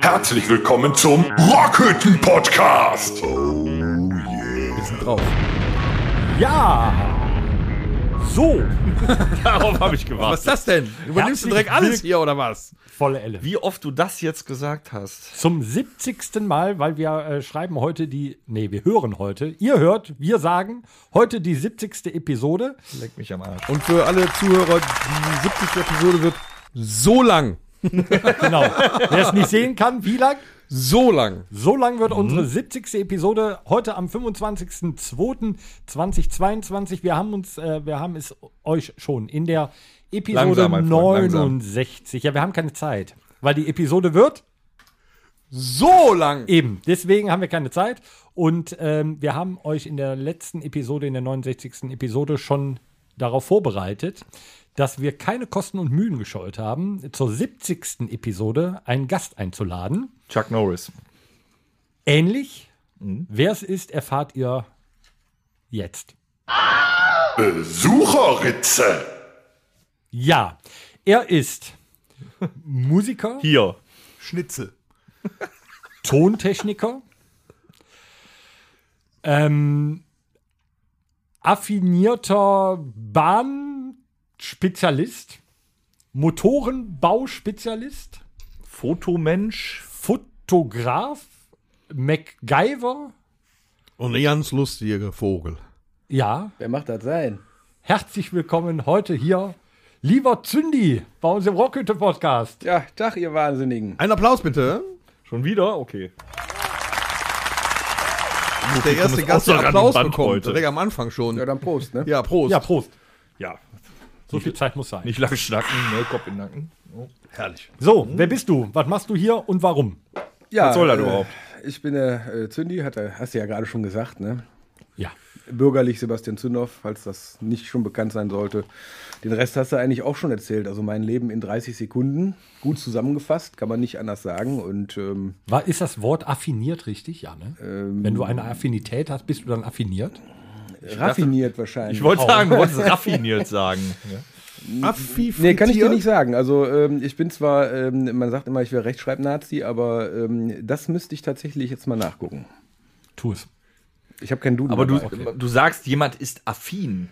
Herzlich willkommen zum Rockhütten Podcast. Wir sind drauf. Ja! So, Darauf habe ich gewartet. Was ist das denn? Übernimmst du direkt alles hier oder was? volle Elle. Wie oft du das jetzt gesagt hast. Zum 70. Mal, weil wir äh, schreiben heute die, nee, wir hören heute, ihr hört, wir sagen, heute die 70. Episode. Leck mich am Arsch. Und für alle Zuhörer, die 70. Episode wird so lang. Genau. Wer es nicht sehen kann, wie lang? So lang. So lang wird unsere 70. Episode heute am 25.02.2022. Wir haben uns, äh, wir haben es euch schon in der Episode Langsam, mein Freund, langsam. 69. Ja, wir haben keine Zeit, weil die Episode wird So lang. Eben, deswegen haben wir keine Zeit. Und ähm, wir haben euch in der letzten Episode, in der 69. Episode, schon darauf vorbereitet, dass wir keine Kosten und Mühen gescheut haben, zur 70. Episode einen Gast einzuladen. Chuck Norris. Ähnlich. Wer es ist, erfahrt ihr jetzt. Besucherritze. Ja, er ist Musiker, Hier. Schnitzel. Tontechniker, ähm, affinierter Bahnspezialist, Motorenbauspezialist, Fotomensch. Fotograf, MacGyver, Und ein ganz lustiger Vogel. ja, Wer macht das sein? herzlich willkommen heute hier, lieber Zündi, bei uns im Rockhütte-Podcast. Ja, Tag, ihr Wahnsinnigen. Ein Applaus bitte. Schon wieder? Okay. Der erste Gast, der Applaus bekommt. heute. Direkt am Anfang schon. Ja, dann Prost, ne? Ja, Prost. Ja, Prost. Ja. So viel Zeit muss sein. Nicht lang schnacken, ne? Kopf in den Nacken. Oh. Herrlich. So, wer bist du? Was machst du hier und warum? Ja, Was soll das äh, überhaupt? Ich bin der äh, Zündi, hat, er- hast du ja gerade schon gesagt, ne? Ja. Bürgerlich Sebastian Zündorf, falls das nicht schon bekannt sein sollte. Den Rest hast du eigentlich auch schon erzählt. Also mein Leben in 30 Sekunden. Gut zusammengefasst, kann man nicht anders sagen. Und ähm, War, ist das Wort affiniert richtig? Ja, ne? Wenn du eine Affinität hast, bist du dann affiniert? Raffiniert wahrscheinlich. Ich wollte sagen, du wolltest raffiniert sagen. Ja. Affi Nee, kann ich dir nicht sagen. Also ähm, ich bin zwar, ähm, man sagt immer, ich wäre Rechtschreibnazi, aber ähm, das müsste ich tatsächlich jetzt mal nachgucken. Tu es. Ich habe keinen Duden Aber du, dabei. du sagst, jemand ist affin,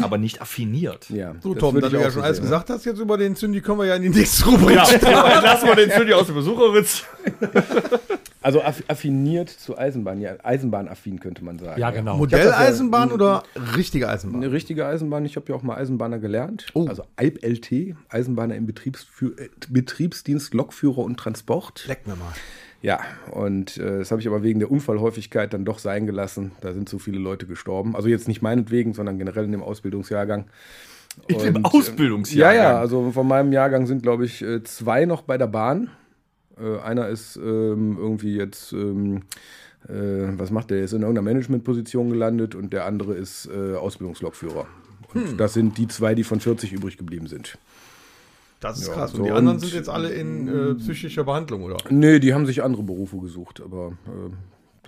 aber nicht affiniert. Ja, So, Tom, da du ja schon alles sehen. gesagt hast, jetzt über den Zündi können wir ja in die nächste Rubrik. Ja, lassen wir den Zündi aus dem Besucherritz. Also aff affiniert zu Eisenbahn, ja, Eisenbahnaffin könnte man sagen. Ja, genau. Modelleisenbahn oder richtige Eisenbahn? Eine richtige Eisenbahn, ich habe ja auch mal Eisenbahner gelernt. Oh. Also EIB-LT, Eisenbahner im Betriebsfü äh, Betriebsdienst, Lokführer und Transport. Leck mir mal. Ja, und äh, das habe ich aber wegen der Unfallhäufigkeit dann doch sein gelassen. Da sind so viele Leute gestorben. Also jetzt nicht meinetwegen, sondern generell in dem Ausbildungsjahrgang. In dem äh, Ausbildungsjahr. Ja, ja, also von meinem Jahrgang sind, glaube ich, äh, zwei noch bei der Bahn. Äh, einer ist ähm, irgendwie jetzt, ähm, äh, was macht der? Ist in irgendeiner Managementposition gelandet und der andere ist äh, Ausbildungslokführer. Und das sind die zwei, die von 40 übrig geblieben sind. Das ist Ja, krass. Und so die anderen und- sind jetzt alle in äh, psychischer Behandlung, oder? Nee, die haben sich andere Berufe gesucht, aber äh,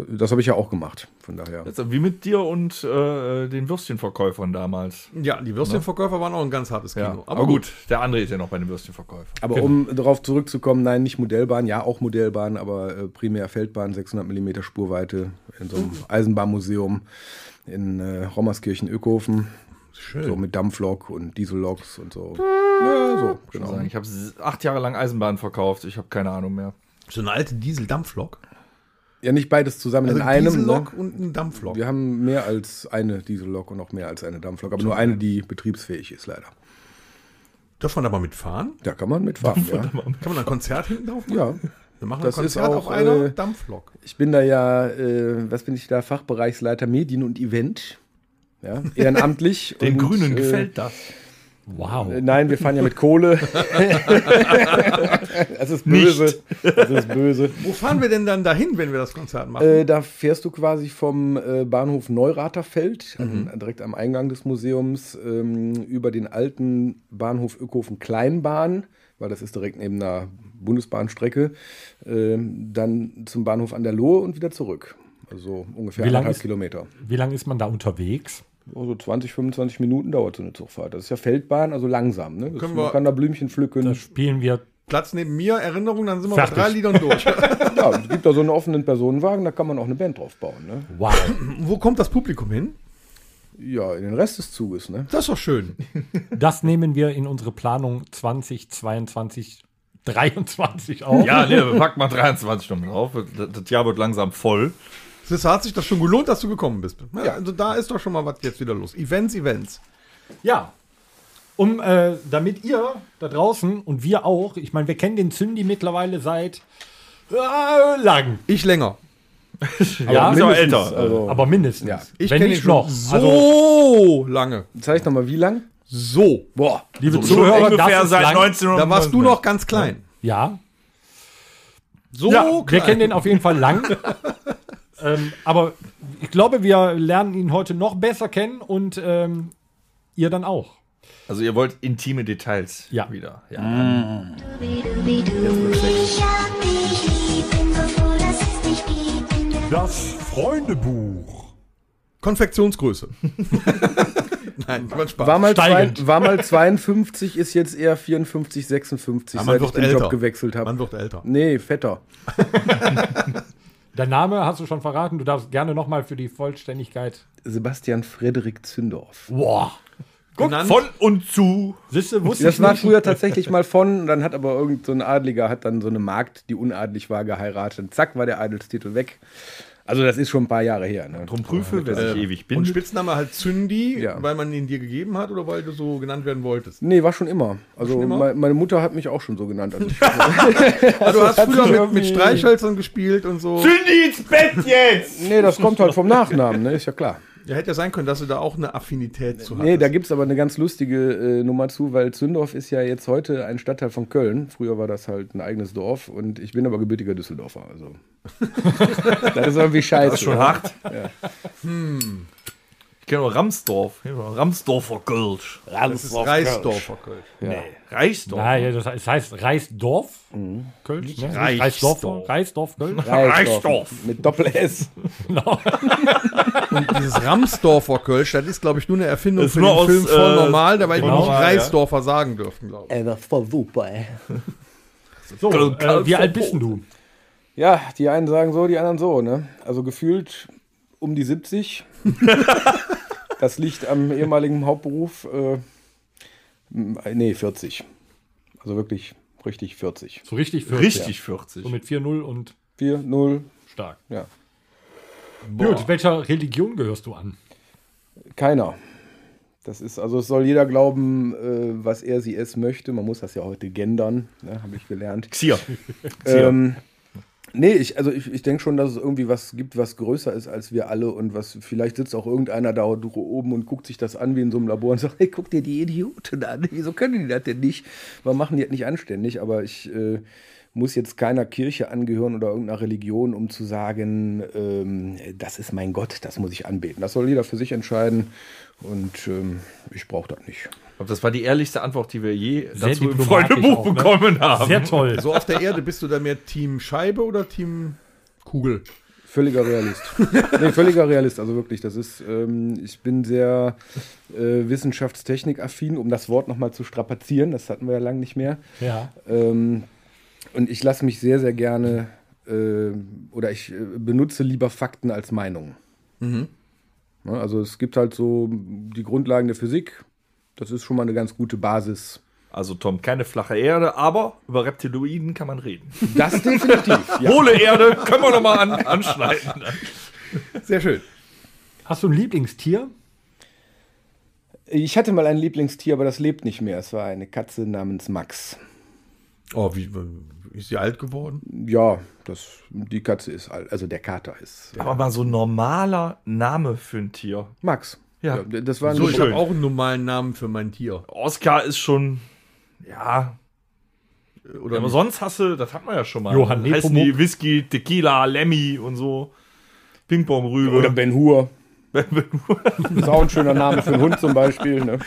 das habe ich ja auch gemacht. Von daher. Ist wie mit dir und äh, den Würstchenverkäufern damals. Ja, die Würstchenverkäufer waren auch ein ganz hartes Kino. Ja. Aber, gut, der andere ist ja noch bei den Würstchenverkäufern. Aber um darauf zurückzukommen, nein, nicht Modellbahn, ja auch Modellbahn, aber äh, primär Feldbahn, 600 mm Spurweite in so einem Eisenbahnmuseum in äh, Rommerskirchen Ökofen. Schön. So mit Dampflok und Dieselloks und so. Ja, so, genau. Ich habe acht Jahre lang Eisenbahn verkauft. Ich habe keine Ahnung mehr. So eine alte Diesel-Dampflok. Ja, nicht beides zusammen Also in einem. Ne? Diesellok und ein Dampflok. Wir haben mehr als eine Diesellok und auch mehr als eine Dampflok, aber nur eine, die betriebsfähig ist, leider. Darf man da mal mitfahren? Da kann man mitfahren, ja. Kann man da ein Konzert hinten drauf machen? ja. Wir machen Das ein ist Konzert auch, auf einer äh, Dampflok. Ich bin da ja, äh, was bin ich da, Fachbereichsleiter Medien und Event. Ja, ehrenamtlich. Den und, Grünen äh, gefällt das. Wow. Äh, Nein, wir fahren ja mit Kohle. das ist böse. Das ist böse. Wo fahren wir denn dann dahin, wenn wir das Konzert machen? Äh, da fährst du quasi vom äh, Bahnhof Neuraterfeld, an, direkt am Eingang des Museums, ähm, über den alten Bahnhof Ökofen Kleinbahn, weil das ist direkt neben einer Bundesbahnstrecke, ähm, dann zum Bahnhof an der Lohe und wieder zurück. Also ungefähr anderthalb Kilometer. Wie lange ist man da unterwegs? So 20, 25 Minuten dauert so eine Zugfahrt. Das ist ja Feldbahn, also langsam. Ne? Das, Können man wir- kann da Blümchen pflücken. Da spielen wir. Platz neben mir, Erinnerung, dann sind wir Fertig. bei drei Liedern durch. ja, es gibt da so einen offenen Personenwagen, da kann man auch eine Band drauf bauen. Ne? Wow. Wo kommt das Publikum hin? Ja, in den Rest des Zuges. Ne? Das ist doch schön. Das nehmen wir in unsere Planung 2022, 23 auf. Ja, nee, pack mal 23 Stunden drauf. Das, das Jahr wird langsam voll. Das hat sich das schon gelohnt, dass du gekommen bist. Ja, Also da ist doch schon mal was jetzt wieder los. Events, Events. Ja. Um, äh, damit ihr da draußen und wir auch, ich meine, wir kennen den Zündi mittlerweile seit äh, lang. Ich länger. ja, ist aber mindestens, älter. Also, aber mindestens. Ja. Ich kenne ihn noch. so Also, lange. zeig noch mal, wie lang? So. Boah, liebe Schon Zuhörer, ungefähr das ist seit lang. 1900. Da warst du noch ganz klein. Ja, So ja klein. wir kennen den auf jeden Fall lang. ähm, aber ich glaube, wir lernen ihn heute noch besser kennen und ähm, ihr dann auch. Also ihr wollt intime Details Ja. wieder. Ja. Der Das Freundebuch. Konfektionsgröße. Nein, war mal, zwei, war mal 52, ist jetzt eher 54, 56, Ja, seit ich den Job gewechselt habe. Man wird älter. Nee, fetter. Der Name hast du schon verraten. Du darfst gerne nochmal für die Vollständigkeit. Sebastian Frederik Zündorf. Boah. Guck, Genannt- von und zu. Siehste, wusste Das ich war nicht. früher tatsächlich mal von, dann hat aber irgend so ein Adliger, hat dann so eine Magd, die unadlig war, geheiratet. Und zack, war der Adelstitel weg. Also das ist schon ein paar Jahre her. Ne? Drum prüfe, wer sich ewig Und bindet. Spitzname halt Zündi, Ja. weil man ihn dir gegeben hat oder weil du so genannt werden wolltest? Nee, war schon immer. Also Schon immer? me- meine Mutter hat mich auch schon so genannt. Also ich, Ah, du hast früher mit, mit Streichhölzern gespielt und so. Zündi ins Bett jetzt! nee, das kommt halt vom Nachnamen, ne? ist ja klar. Ja, hätte ja sein können, dass du da auch eine Affinität zu hast. Nee, da gibt es aber eine ganz lustige äh, Nummer zu, weil Zündorf ist ja jetzt heute ein Stadtteil von Köln. Früher war das halt ein eigenes Dorf und ich bin aber gebürtiger Düsseldorfer. Also. das ist irgendwie scheiße. Das ist schon ja. hart. Ich kenne nur Ramsdorf. Ramsdorfer Kölsch. das ist Reisdorfer Kölsch. Nee, Reisdorf. Nein, ja, das, es heißt Reisdorf. Kölsch, ne? Reisdorf. Reisdorf. Reisdorf, Kölsch. Reisdorf. Mit Doppel-S. Und dieses Ramsdorfer Kölsch, das ist, glaube ich, nur eine Erfindung Ist für den aus, Film voll äh, normal, da weil die voll nicht normal, ja. Reisdorfer sagen dürfen, glaube ich. Ey, das war super, ey. So, äh, wie alt bist denn du? Ja, die einen sagen so, die anderen so, ne? Also gefühlt um die 70. das liegt am ehemaligen Hauptberuf. Äh, nee, 40. Also wirklich richtig 40. So richtig für Richtig 40. So mit 4-0 und 4, 0, stark. ja. Gut, welcher Religion gehörst du an? Keiner. Das ist, also es soll jeder glauben, äh, was er, sie, es möchte. Man muss das ja heute gendern, ne, habe ich gelernt. Xier. Ähm, nee, ich, also ich, ich denke schon, dass es irgendwie was gibt, was größer ist als wir alle und was vielleicht sitzt auch irgendeiner da oben und guckt sich das an wie in so einem Labor und sagt, hey, guck dir die Idioten an, wieso können die das denn nicht? Warum machen die das nicht anständig? Aber ich äh, muss jetzt keiner Kirche angehören oder irgendeiner Religion, um zu sagen, ähm, das ist mein Gott, das muss ich anbeten. Das soll jeder für sich entscheiden und ähm, ich brauche das nicht. Ich glaub, Das war die ehrlichste Antwort, die wir je Sehr dazu im Freundebuch auch, ne? bekommen haben. Sehr toll. So auf der Erde bist du da mehr Team Scheibe oder Team Kugel? Völliger Realist. nee, völliger Realist. Also wirklich, das ist, ähm, ich bin sehr äh, wissenschaftstechnik-affin, um das Wort nochmal zu strapazieren. Das hatten wir ja lange nicht mehr. Ja. Ähm, und ich lasse mich sehr, sehr gerne äh, oder ich äh, benutze lieber Fakten als Meinungen. Ne, also es gibt halt so die Grundlagen der Physik. Das ist schon mal eine ganz gute Basis. Also Tom, keine flache Erde, aber über Reptiloiden kann man reden. Das definitiv. ja. Hohle Erde können wir nochmal an, anschneiden. Sehr schön. Hast du ein Lieblingstier? Ich hatte mal ein Lieblingstier, aber das lebt nicht mehr. Es war eine Katze namens Max. Oh, wie, ist sie alt geworden? Ja, das, die Katze ist alt, also der Kater ist Aber mal so ein normaler Name für ein Tier. Max. Ja. das war ein So, ich habe auch einen normalen Namen für mein Tier. Oscar ist schon, ja. Oder aber sonst hast du, das hat man ja schon mal. Johann Heißen Nepomuk. die Whisky, Tequila, Lemmy und so. Ping-Pong-Rübe. Oder Ben Hur. ist auch ein schöner Name für einen Hund zum Beispiel. Ne?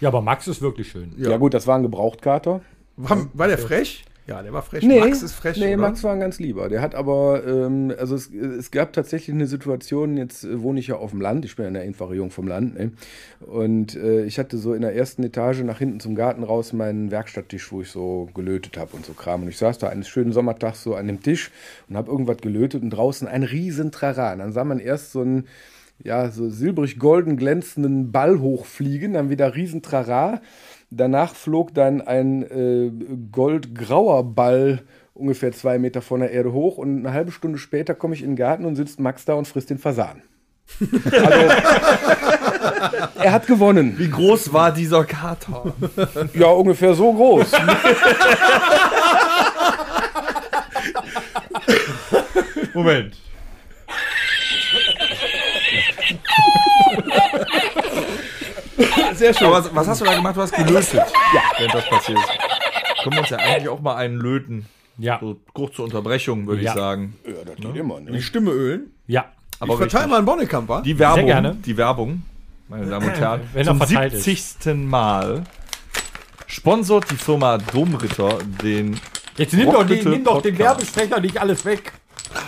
Ja, aber Max ist wirklich schön. Ja. gut, das war ein Gebrauchtkater. war, war der frech? Ja, der war frech. Nee, Max ist frech, nee oder? Max war ein ganz lieber. Der hat aber, ähm, also es, es gab tatsächlich eine Situation, jetzt äh, wohne ich ja auf dem Land, ich bin ja eine einfache Jung vom Land, ne? und äh, ich hatte so in der ersten Etage nach hinten zum Garten raus meinen Werkstatttisch, wo ich so gelötet habe und so Kram. Und ich saß da eines schönen Sommertags so an dem Tisch und habe irgendwas gelötet und draußen ein riesen Trara. Und dann sah man erst so einen, ja, so silbrig-golden glänzenden Ball hochfliegen, dann wieder riesen Trara. Danach flog dann ein äh, goldgrauer Ball ungefähr zwei Meter von der Erde hoch und eine halbe Stunde später komme ich in den Garten und sitzt Max da und frisst den Fasan. Also, er hat gewonnen. Wie groß war dieser Kater? Ja, ungefähr so groß. Moment. Sehr schön. Aber was, hast du da gemacht? Du hast gelötet. Ja. Wenn das passiert ist. Können wir uns ja eigentlich auch mal einen löten. Ja. So kurz zur Unterbrechung, würde Ja. ich sagen. ja, das geht immer. Die Ne? Stimme ölen. Ja. Aber ich verteile mal einen Bonnekamper. Die Werbung, gerne. die Werbung, meine Damen und Herren, Wenn zum verteilt ist. 70. Mal sponsort die Firma Domritter den, Jetzt nimm doch, die, Rockbitte nimm doch den. Werbesprecher nicht alles weg.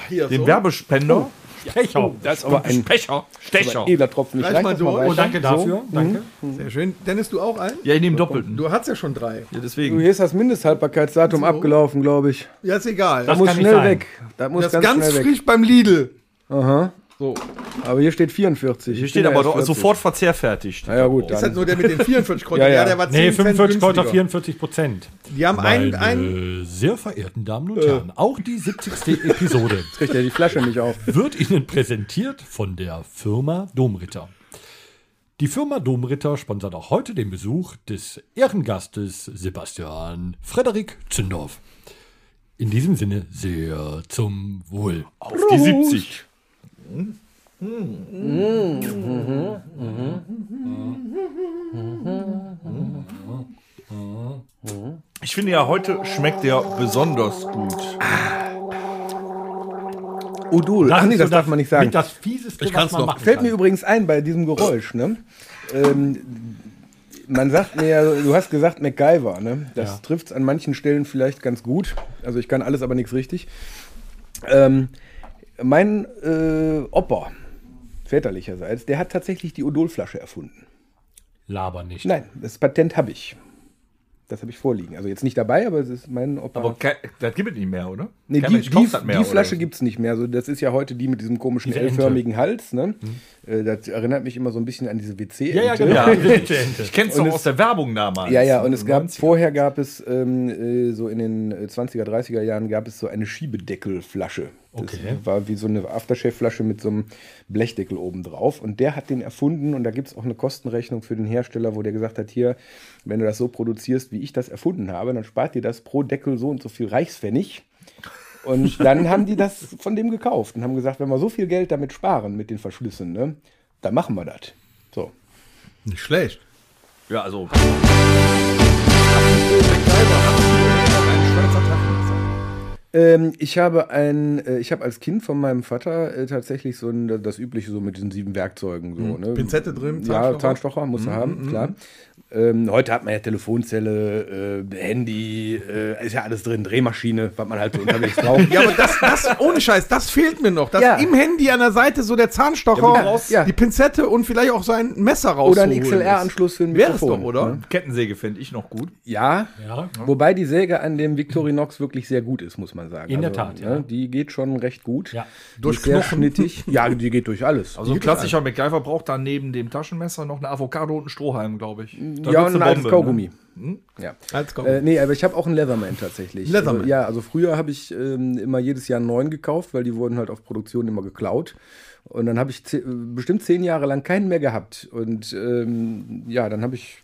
Hier, den so. Werbespender. Sprecher. Das ist aber ein, Stecher. Stecher. edler Tropfen. Ich mal das mal. Oh, danke dafür. So. Danke. Sehr schön. Dennis, du auch einen? Ja, ich nehme doppelten. Du hast ja schon drei. Ja, Du, deswegen. hier ist das Mindesthaltbarkeitsdatum abgelaufen, glaube ich. Ja, ist egal. Das muss kann nicht schnell sein. weg. Das muss das ganz, ganz schnell weg. frisch beim Lidl. Aha. So. Aber hier steht 44. Hier steht ja aber doch 40. sofort verzehrfertig. steht Na ja, gut. Ist halt nur der mit den 44 Kräutern. Ja, ja. der war 10 Nee, Cent 45 Kräuter, günstiger. 44 Prozent. Die haben einen, einen, Meine sehr verehrten Damen und Herren, auch die 70. Episode Kriegt er die Flasche nicht auf. wird Ihnen präsentiert von der Firma Domritter. Die Firma Domritter sponsert auch heute den Besuch des Ehrengastes Sebastian Frederik Zündorf. In diesem Sinne sehr zum Wohl. Auf die 70. Ich finde ja, heute schmeckt der besonders gut. Odul. Ach nee, das so darf man nicht sagen. mit Das Fieseste, Ich was man noch. machen Fällt kann. mir übrigens ein bei diesem Geräusch, ne? Ähm, man sagt mir, ja, du hast gesagt MacGyver, ne? Das Ja. trifft es an manchen Stellen vielleicht ganz gut. Also ich kann alles, aber nichts richtig. Ähm, mein äh, Opa, väterlicherseits, der hat tatsächlich die Odolflasche erfunden. Laber nicht. Nein, das Patent habe ich. Das habe ich vorliegen. Also jetzt nicht dabei, aber es ist mein Opa. Aber ke- das gibt es nicht mehr, oder? Nee, Kein die, Mensch die, kauft das mehr, die oder? Flasche gibt es nicht mehr. Also das ist ja heute die mit diesem komischen Diese Ente. L-förmigen Hals. Ne? Äh, das erinnert mich immer so ein bisschen an diese WC. Ja, ja, genau. Ja. Ich kenne es doch aus der Werbung damals. Ja, ja, und es gab, 90er. vorher gab es, ähm, äh, so in den äh, 20er, 30er Jahren gab es so eine Schiebedeckelflasche. Das Okay. war wie so eine Aftershave-Flasche mit so einem Blechdeckel oben drauf. Und der hat den erfunden und da gibt es auch eine Kostenrechnung für den Hersteller, wo der gesagt hat, hier, wenn du das so produzierst, wie ich das erfunden habe, dann spart dir das pro Deckel so und so viel Reichspfennig. Und dann haben die das von dem gekauft und haben gesagt, wenn wir so viel Geld damit sparen mit den Verschlüssen, ne, dann machen wir das. So. Nicht schlecht. Ja, also. Ähm, ich habe ein, äh, ich habe als Kind von meinem Vater äh, tatsächlich so ein, das übliche so mit diesen sieben Werkzeugen so, ne? Pinzette drin, Ja, Zahnstocher? Zahnstocher muss er haben, klar. Ähm, heute hat man ja Telefonzelle, äh, Handy, äh, ist ja alles drin, Drehmaschine, was man halt so unterwegs braucht. Ja, aber das, das, ohne Scheiß, das fehlt mir noch. Dass Ja. im Handy an der Seite so der Zahnstocher, Ja, ja. die Pinzette und vielleicht auch sein Messer raus. Oder ein XLR-Anschluss für ein Wäre es Mikrofon. doch, oder? ne? Kettensäge finde ich noch gut. Ja, Ja. wobei die Säge an dem Victorinox wirklich sehr gut ist, muss man sagen. Also, In der Tat, ja. Ne, die geht schon recht gut. Ja. Die Durch Knochen. Ja, die geht durch alles. Also ein klassischer MacGyver braucht dann neben dem Taschenmesser noch eine Avocado und einen Strohhalm, glaube ich. Da ja, und ein altes Bombe, Kaugummi. Ne? Ja. Als Kaugummi. Äh, nee, aber ich habe auch einen Leatherman tatsächlich. Leatherman. Also, ja, also früher habe ich ähm, immer jedes Jahr einen neuen gekauft, weil die wurden halt auf Produktion immer geklaut. Und dann habe ich bestimmt zehn Jahre lang keinen mehr gehabt. Und ähm, ja, dann habe ich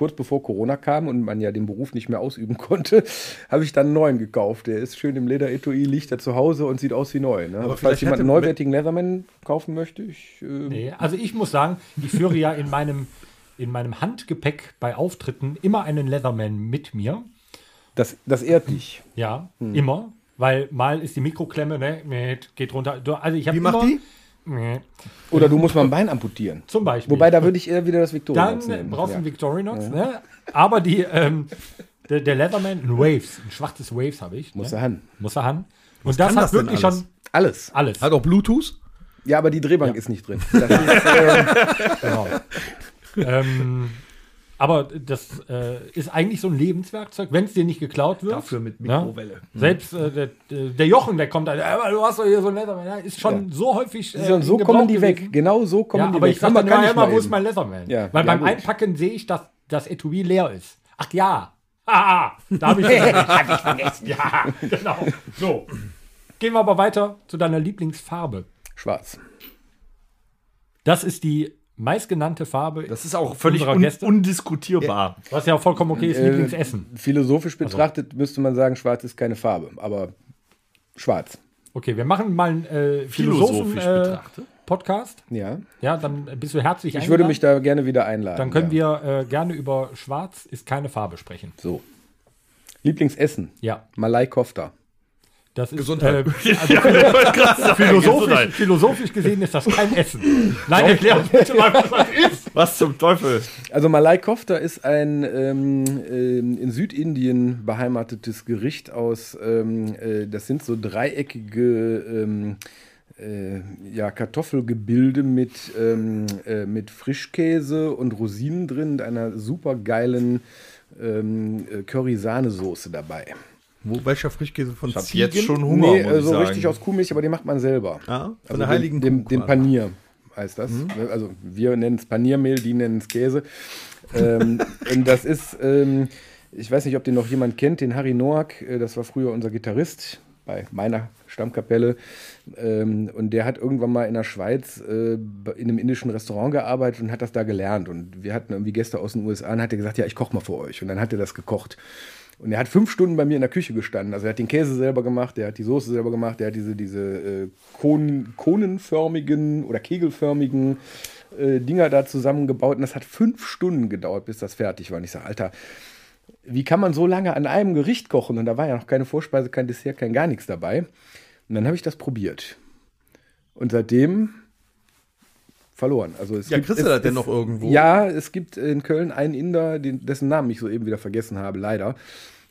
kurz bevor Corona kam und man ja den Beruf nicht mehr ausüben konnte, habe ich dann einen neuen gekauft. Der ist schön im Lederetui, liegt da zu Hause und sieht aus wie neu. Ne? Aber vielleicht falls jemand einen neuwertigen Leatherman kaufen möchte, ich. Äh, Nee, also ich muss sagen, ich führe ja in meinem, in meinem Handgepäck bei Auftritten immer einen Leatherman mit mir. das, das ehrt dich. Ja, immer. Weil mal ist die Mikroklemme, ne, geht runter. Also ich habe Wie macht immer, die? Nee, Oder du musst mal ein Bein amputieren. Zum Beispiel. Wobei, da würde ich eher wieder das dann Victorinox nehmen. brauchst du ja. einen Victorinox, ne? Aber die, ähm, der, der Leatherman, ein Waves, ein schwarzes Waves habe ich. Muss ne? er haben. Muss er haben. Und das kann hat das wirklich alles? schon Alles. alles. Hat auch Bluetooth? Ja, aber die Drehbank ist nicht drin. Das ist, äh, Genau. Ähm, aber das äh, ist eigentlich so ein Lebenswerkzeug, wenn es dir nicht geklaut wird. Dafür mit Ja? Mikrowelle. Selbst äh, der, der Jochen, der kommt da, äh, aber du hast doch hier so ein Leatherman, ja, ist schon so häufig. Äh, so kommen die Gebrauch weg. gewesen. Genau so kommen Ja, die aber weg. ich sag Hammer dann kann immer, ich immer, mal wo ist mein Leatherman? Ja, Weil ja, beim gut. Einpacken sehe ich, dass das Etui leer ist. Ach ja. Ah, da habe ich, hab ich vergessen. Ja, genau. So. Gehen wir aber weiter zu deiner Lieblingsfarbe. Schwarz. Das ist die meistgenannte Farbe. Das ist auch völlig un Gäste? undiskutierbar. was ja auch vollkommen okay ist, Äh, Lieblingsessen. Philosophisch betrachtet müsste man sagen, schwarz ist keine Farbe, aber schwarz. Okay, wir machen mal einen äh, Philosophisch Philosophen-Podcast. betrachtet. Podcast. Ja. Ja, dann bist du herzlich Ich würde eingeladen. mich da gerne wieder einladen. Dann können ja. wir äh, gerne über Schwarz ist keine Farbe sprechen. So. Lieblingsessen. Ja, Malai Kofta. Das ist Gesundheit. Äh, also, philosophisch, philosophisch gesehen ist das kein Essen. Nein, erklär uns bitte mal, was das ist. Was zum Teufel? Also Malai Kofta ist ein ähm, ähm, in Südindien beheimatetes Gericht aus, ähm, äh, das sind so dreieckige ähm, äh, ja, Kartoffelgebilde mit, ähm, äh, mit Frischkäse und Rosinen drin und einer super geilen ähm, äh, Curry-Sahnesoße dabei. Wo, welcher Frischkäse von Ich habe Ziegen? jetzt schon Hunger, nee, muss ich so sagen. richtig aus Kuhmilch, aber den macht man selber. Ah, von Also der heiligen dem, dem, Kuh dem quasi. Panier heißt das. Also wir nennen es Paniermehl, die nennen es Käse. ähm, und das ist, ähm, ich weiß nicht, ob den noch jemand kennt, den Harry Noack, äh, das war früher unser Gitarrist bei meiner Stammkapelle. Ähm, und der hat irgendwann mal in der Schweiz äh, in einem indischen Restaurant gearbeitet und hat das da gelernt. Und wir hatten irgendwie Gäste aus den USA und hat er gesagt, ja, ich koche mal für euch. Und dann hat er das gekocht. Und er hat fünf Stunden bei mir in der Küche gestanden. Also er hat den Käse selber gemacht, er hat die Soße selber gemacht, er hat diese, diese äh, Kohn, konenförmigen oder kegelförmigen äh, Dinger da zusammengebaut. Und das hat fünf Stunden gedauert, bis das fertig war. Und ich sage, Alter, wie kann man so lange an einem Gericht kochen? Und da war ja noch keine Vorspeise, kein Dessert, kein gar nichts dabei. Und dann habe ich das probiert. Und seitdem verloren. Also es Ja, gibt, kriegst du es, das denn noch irgendwo? Ja, es gibt in Köln einen Inder, den, dessen Namen ich soeben wieder vergessen habe, leider.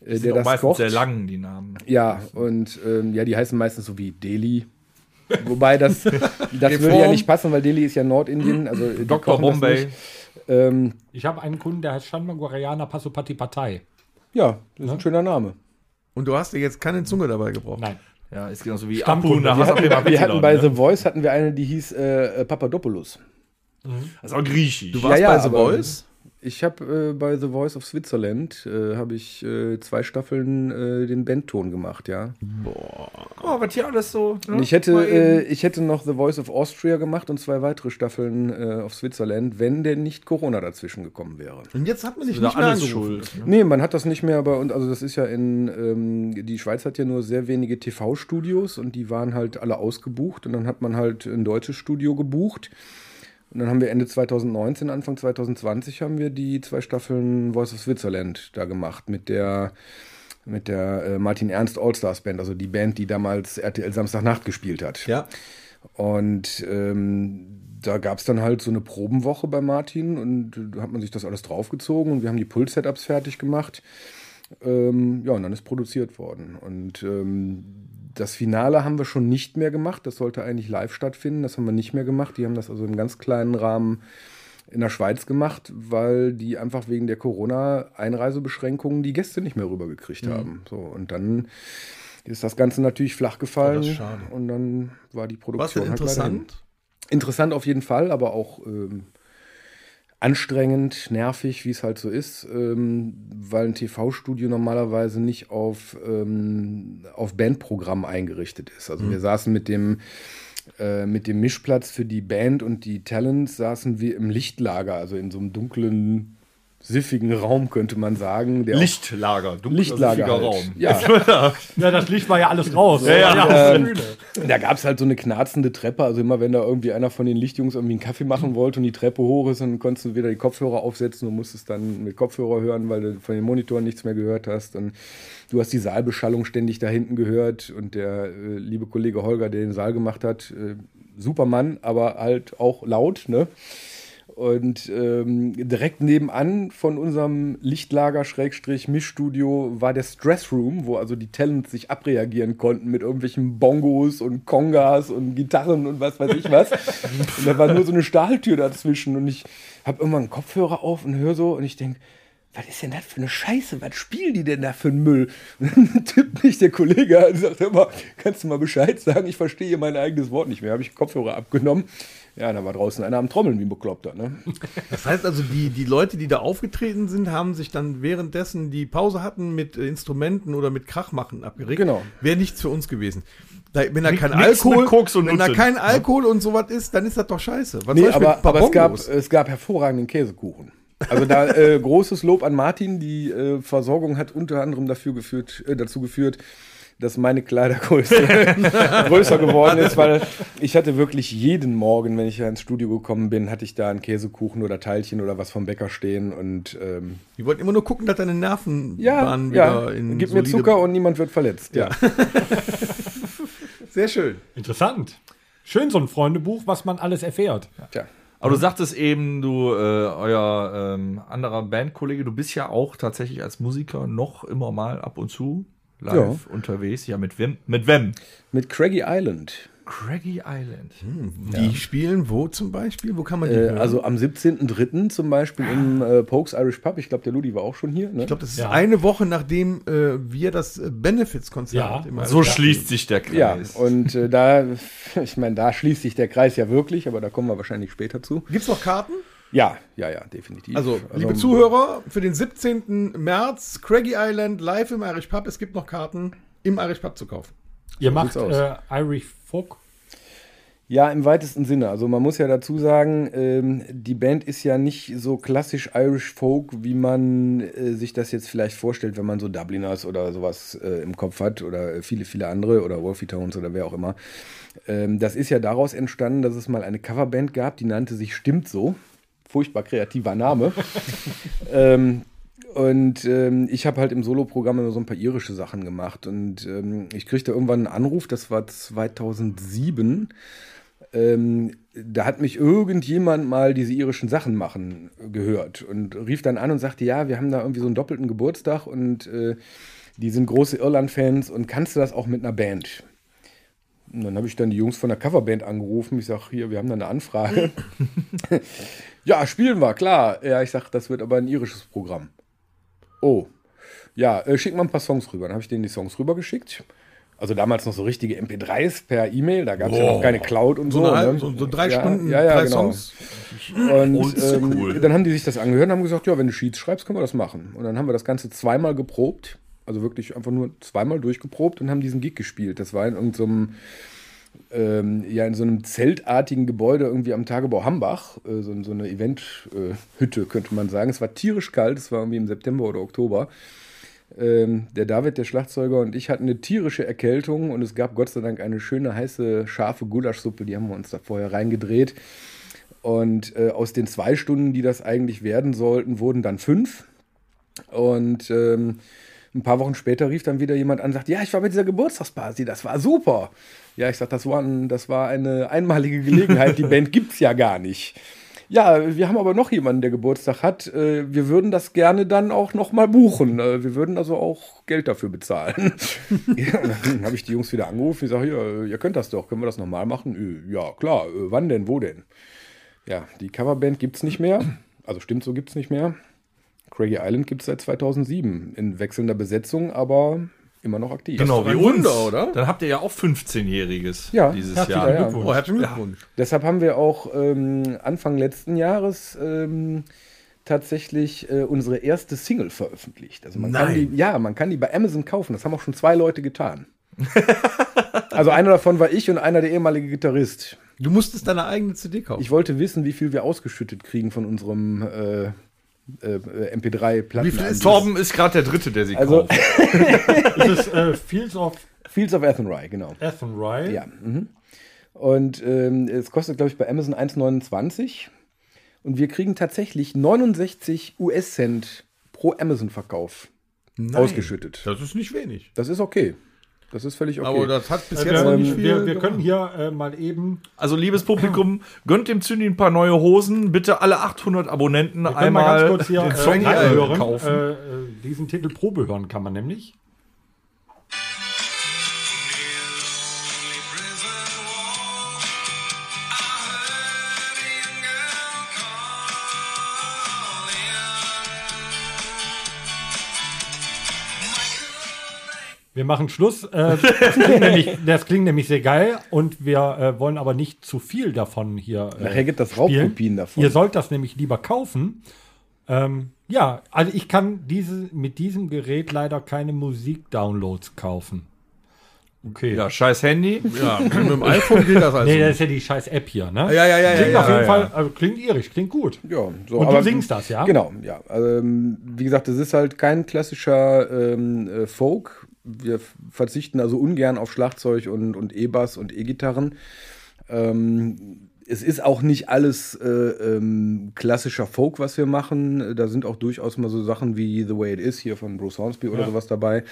Äh, Die sind der auch das meistens kocht. sehr lang, die Namen. Ja, und ähm, ja, die heißen meistens so wie Delhi. Wobei das, das würde ja nicht passen, weil Delhi ist ja Nordindien. Also die Dr. Bombay. Ähm, Ich habe einen Kunden, der heißt Shanma Guarayana Pasupati Partei. ja, das ist ein schöner Name. Und du hast dir jetzt keine Zunge dabei gebraucht. Nein. Ja, ist genauso wie Stammkunde. Abu Wir wir hatten bei ne? The Voice hatten wir eine, die hieß äh, Papadopoulos. Das ist auch griechisch. Du warst Ja, ja, bei The aber- Voice? Ich habe äh, bei The Voice of Switzerland äh, habe ich äh, zwei Staffeln äh, den Bandton gemacht, ja. oh, was hier alles so. ne? Ich hätte, äh, ich hätte noch The Voice of Austria gemacht und zwei weitere Staffeln äh, auf Switzerland, wenn denn nicht Corona dazwischen gekommen wäre. Und jetzt hat man dich nicht mehr alles angerufen. schuld. ne? Nee, man hat das nicht mehr, aber und also das ist ja in ähm, die Schweiz hat ja nur sehr wenige TV-Studios und die waren halt alle ausgebucht und dann hat man halt ein deutsches Studio gebucht. Und dann haben wir Ende 2019, Anfang 2020 haben wir die zwei Staffeln Voice of Switzerland da gemacht mit der mit der äh, Martin Ernst Allstars Band, also die Band, die damals RTL Samstagnacht gespielt hat. Ja. Und ähm, da gab es dann halt so eine Probenwoche bei Martin und äh, da hat man sich das alles draufgezogen und wir haben die Pull-Setups fertig gemacht. Ähm, ja, und dann ist produziert worden. Und ähm, das Finale haben wir schon nicht mehr gemacht. Das sollte eigentlich live stattfinden. Das haben wir nicht mehr gemacht. Die haben das also im ganz kleinen Rahmen in der Schweiz gemacht, weil die einfach wegen der Corona-Einreisebeschränkungen die Gäste nicht mehr rübergekriegt haben. So, und dann ist das Ganze natürlich flach gefallen. Schade. Und dann war die Produktion denn halt interessant? Interessant auf jeden Fall, aber auch ähm, anstrengend, nervig, wie es halt so ist, ähm, weil ein TV-Studio normalerweise nicht auf, ähm, auf Bandprogramm eingerichtet ist. Also wir saßen mit dem, äh, mit dem Mischplatz für die Band und die Talents saßen wir im Lichtlager, also in so einem dunklen, siffigen Raum, könnte man sagen. Lichtlager, dunkler, Lichtlager siffiger halt. Raum. Ja, Ja, das Licht war ja alles raus. Ja, ja. Der Ähm. Da gab es halt so eine knarzende Treppe. Also immer wenn da irgendwie einer von den Lichtjungs irgendwie einen Kaffee machen wollte und die Treppe hoch ist, dann konntest du wieder die Kopfhörer aufsetzen und musstest dann mit Kopfhörer hören, weil du von den Monitoren nichts mehr gehört hast. Und du hast die Saalbeschallung ständig da hinten gehört. Und der äh, liebe Kollege Holger, der den Saal gemacht hat, äh, super Mann, aber halt auch laut, ne? Und ähm, direkt nebenan von unserem Lichtlager Schrägstrich Mischstudio war der Stress Room, wo also die Talents sich abreagieren konnten mit irgendwelchen Bongos und Kongas und Gitarren und was weiß ich was. und da war nur so eine Stahltür dazwischen und ich habe irgendwann einen Kopfhörer auf und höre so und ich denke, was ist denn das für eine Scheiße? Was spielen die denn da für einen Müll? Und dann tippt mich der Kollege an und sagt immer, kannst du mal Bescheid sagen? Ich verstehe mein eigenes Wort nicht mehr. Habe ich Kopfhörer abgenommen. Ja, da war draußen einer am Trommeln wie ein Bekloppter. Ne? Das heißt also, die, die Leute, die da aufgetreten sind, haben sich dann währenddessen die Pause hatten mit äh, Instrumenten oder mit Krachmachen abgeregt. Genau. Wäre nichts für uns gewesen. Da, wenn da kein nix Alkohol, mit Koks und wenn da kein Alkohol und sowas ist, dann ist das doch scheiße. Was Nee, aber, aber es, gab, es gab hervorragenden Käsekuchen. Also da äh, großes Lob an Martin. Die äh, Versorgung hat unter anderem dafür geführt, äh, dazu geführt, dass meine Kleidergröße größer geworden ist, weil ich hatte wirklich jeden Morgen, wenn ich ins Studio gekommen bin, hatte ich da einen Käsekuchen oder Teilchen oder was vom Bäcker stehen und ähm, Die wollten immer nur gucken, dass deine Nervenbahn ja, wieder ja in gib mir Zucker und niemand wird verletzt. Ja. Sehr schön. Interessant. Schön so ein Freundebuch, was man alles erfährt. Tja. Aber du sagtest eben, du, äh, euer ähm, anderer Bandkollege, du bist ja auch tatsächlich als Musiker noch immer mal ab und zu live unterwegs. Ja, mit wem? Mit wem? Mit Craggy Island. Craggy Island. Die spielen wo zum Beispiel? Wo kann man die Äh, hören? also am 17.03. zum Beispiel im äh, Pokes Irish Pub. Ich glaube, der Ludi war auch schon hier. Ne? ich glaube, das ist Ja. eine Woche, nachdem äh, wir das äh, Benefits-Konzert Ja, im So schließt sich der Ja, Kreis. und äh, da, ich meine, da schließt sich der Kreis ja wirklich, aber da kommen wir wahrscheinlich später zu. Gibt's noch Karten? Ja, ja, ja, definitiv. Also, liebe Zuhörer, für den 17. März Craggy Island live im Irish Pub. Es gibt noch Karten im Irish Pub zu kaufen. Ihr macht sieht's aus. äh, Irish Folk. Ja, im weitesten Sinne. Also man muss ja dazu sagen, ähm, die Band ist ja nicht so klassisch Irish Folk, wie man äh, sich das jetzt vielleicht vorstellt, wenn man so Dubliners oder sowas äh, im Kopf hat oder äh, viele, viele andere oder Wolfie Tones oder wer auch immer. Ähm, das ist ja daraus entstanden, dass es mal eine Coverband gab, die nannte sich Stimmt so. Furchtbar kreativer Name. ähm, und ähm, ich habe halt im Soloprogramm immer so ein paar irische Sachen gemacht. Und ähm, ich kriegte irgendwann einen Anruf, das war 2007. Ähm, da hat mich irgendjemand mal diese irischen Sachen machen gehört und rief dann an und sagte, ja, wir haben da irgendwie so einen doppelten Geburtstag und äh, die sind große Irland-Fans und kannst du das auch mit einer Band? Und dann habe ich dann die Jungs von der Coverband angerufen. Ich sage, hier, wir haben da eine Anfrage. ja, spielen wir, klar. Ja, ich sage, das wird aber ein irisches Programm. Oh. Ja, äh, schick mal ein paar Songs rüber. Dann habe ich denen die Songs rübergeschickt. Also damals noch so richtige MP3s per E-Mail. Da gab es ja noch keine Cloud und so. So, eine ne? so, so drei ja, Stunden, ja, ja, drei genau. Songs. Und Oldschool. ähm, dann haben die sich das angehört und haben gesagt, ja, wenn du Sheets schreibst, können wir das machen. Und dann haben wir das Ganze zweimal geprobt. Also wirklich einfach nur zweimal durchgeprobt und haben diesen Gig gespielt. Das war in irgendeinem, ähm, ja, in so einem zeltartigen Gebäude irgendwie am Tagebau Hambach. Äh, so, so eine Eventhütte, könnte man sagen. Es war tierisch kalt. Es war irgendwie im September oder Oktober. Ähm, der David, der Schlagzeuger und ich hatten eine tierische Erkältung und es gab Gott sei Dank eine schöne, heiße, scharfe Gulaschsuppe. Die haben wir uns da vorher reingedreht. Und äh, aus den zwei Stunden, die das eigentlich werden sollten, wurden dann fünf. Und ähm, ein paar Wochen später rief dann wieder jemand an und sagt, ja, ich war bei dieser Geburtstagsparty, das war super. Ja, ich sag, das war, ein, das war eine einmalige Gelegenheit, die Band gibt's ja gar nicht. Ja, wir haben aber noch jemanden, der Geburtstag hat. Äh, Wir würden das gerne dann auch noch mal buchen. Äh, Wir würden also auch Geld dafür bezahlen. ja, dann habe ich die Jungs wieder angerufen. Ich sage, ja, ihr könnt das doch. Können wir das nochmal machen? Äh, Ja, klar. Wann denn? Wo denn? Ja, die Coverband gibt's nicht mehr. Also stimmt, so gibt's nicht mehr. Craigie Island gibt's seit 2007 in wechselnder Besetzung, aber immer noch aktiv. Genau, wie uns. Wunder, oder? Dann habt ihr ja auch 15-Jähriges Ja, dieses herzlichen Jahr. Glückwunsch. Oh, herzlichen Glückwunsch. Deshalb haben wir auch ähm, Anfang letzten Jahres ähm, tatsächlich äh, unsere erste Single veröffentlicht. Also man kann Nein. die, ja, man kann die bei Amazon kaufen. Das haben auch schon zwei Leute getan. also einer davon war ich und einer der ehemalige Gitarrist. Du musstest deine eigene CD kaufen. Ich wollte wissen, wie viel wir ausgeschüttet kriegen von unserem äh, äh, MP3-Platten. Viel ist Torben ist gerade der Dritte, der sie Also- kauft. Das ist äh, Fields of Fields of Athenry, genau. Athenry. Ja. Mhm. Und ähm, es kostet, glaube ich, bei Amazon 1,29. Und wir kriegen tatsächlich 69 US-Cent pro Amazon-Verkauf ausgeschüttet. Das ist nicht wenig. Das ist okay. Das ist völlig okay. Aber das hat bis Wir, jetzt noch nicht viel. wir, wir können hier äh, mal eben Also, liebes Publikum, gönnt dem Zündi ein paar neue Hosen. Bitte alle 800 Abonnenten Wir können mal einmal ganz kurz hier den äh, Song. Äh, äh, diesen Titel Probe hören kann man nämlich. Wir machen Schluss. Äh, das, klingt nämlich, das klingt nämlich sehr geil und wir äh, wollen aber nicht zu viel davon hier. Äh, Nachher gibt das. Raubkopien davon. Ihr sollt das nämlich lieber kaufen. Ähm, ja, also ich kann diese, mit diesem Gerät leider keine Musik-Downloads kaufen. Okay. Ja, scheiß Handy. Ja, mit dem iPhone geht das also. Nee, das ist ja die scheiß App hier, ne? ja, ja, ja, Klingt ja, auf ja, jeden ja. Fall, also klingt irisch, klingt gut. Ja, so, Und aber- du singst das, ja? Genau, ja. Ähm, wie gesagt, das ist halt kein klassischer ähm, äh, Folk. Wir verzichten also ungern auf Schlagzeug und, und E-Bass und E-Gitarren. Ähm, es ist auch nicht alles äh, ähm, klassischer Folk, was wir machen. Da sind auch durchaus mal so Sachen wie The Way It Is hier von Bruce Hornsby oder sowas dabei.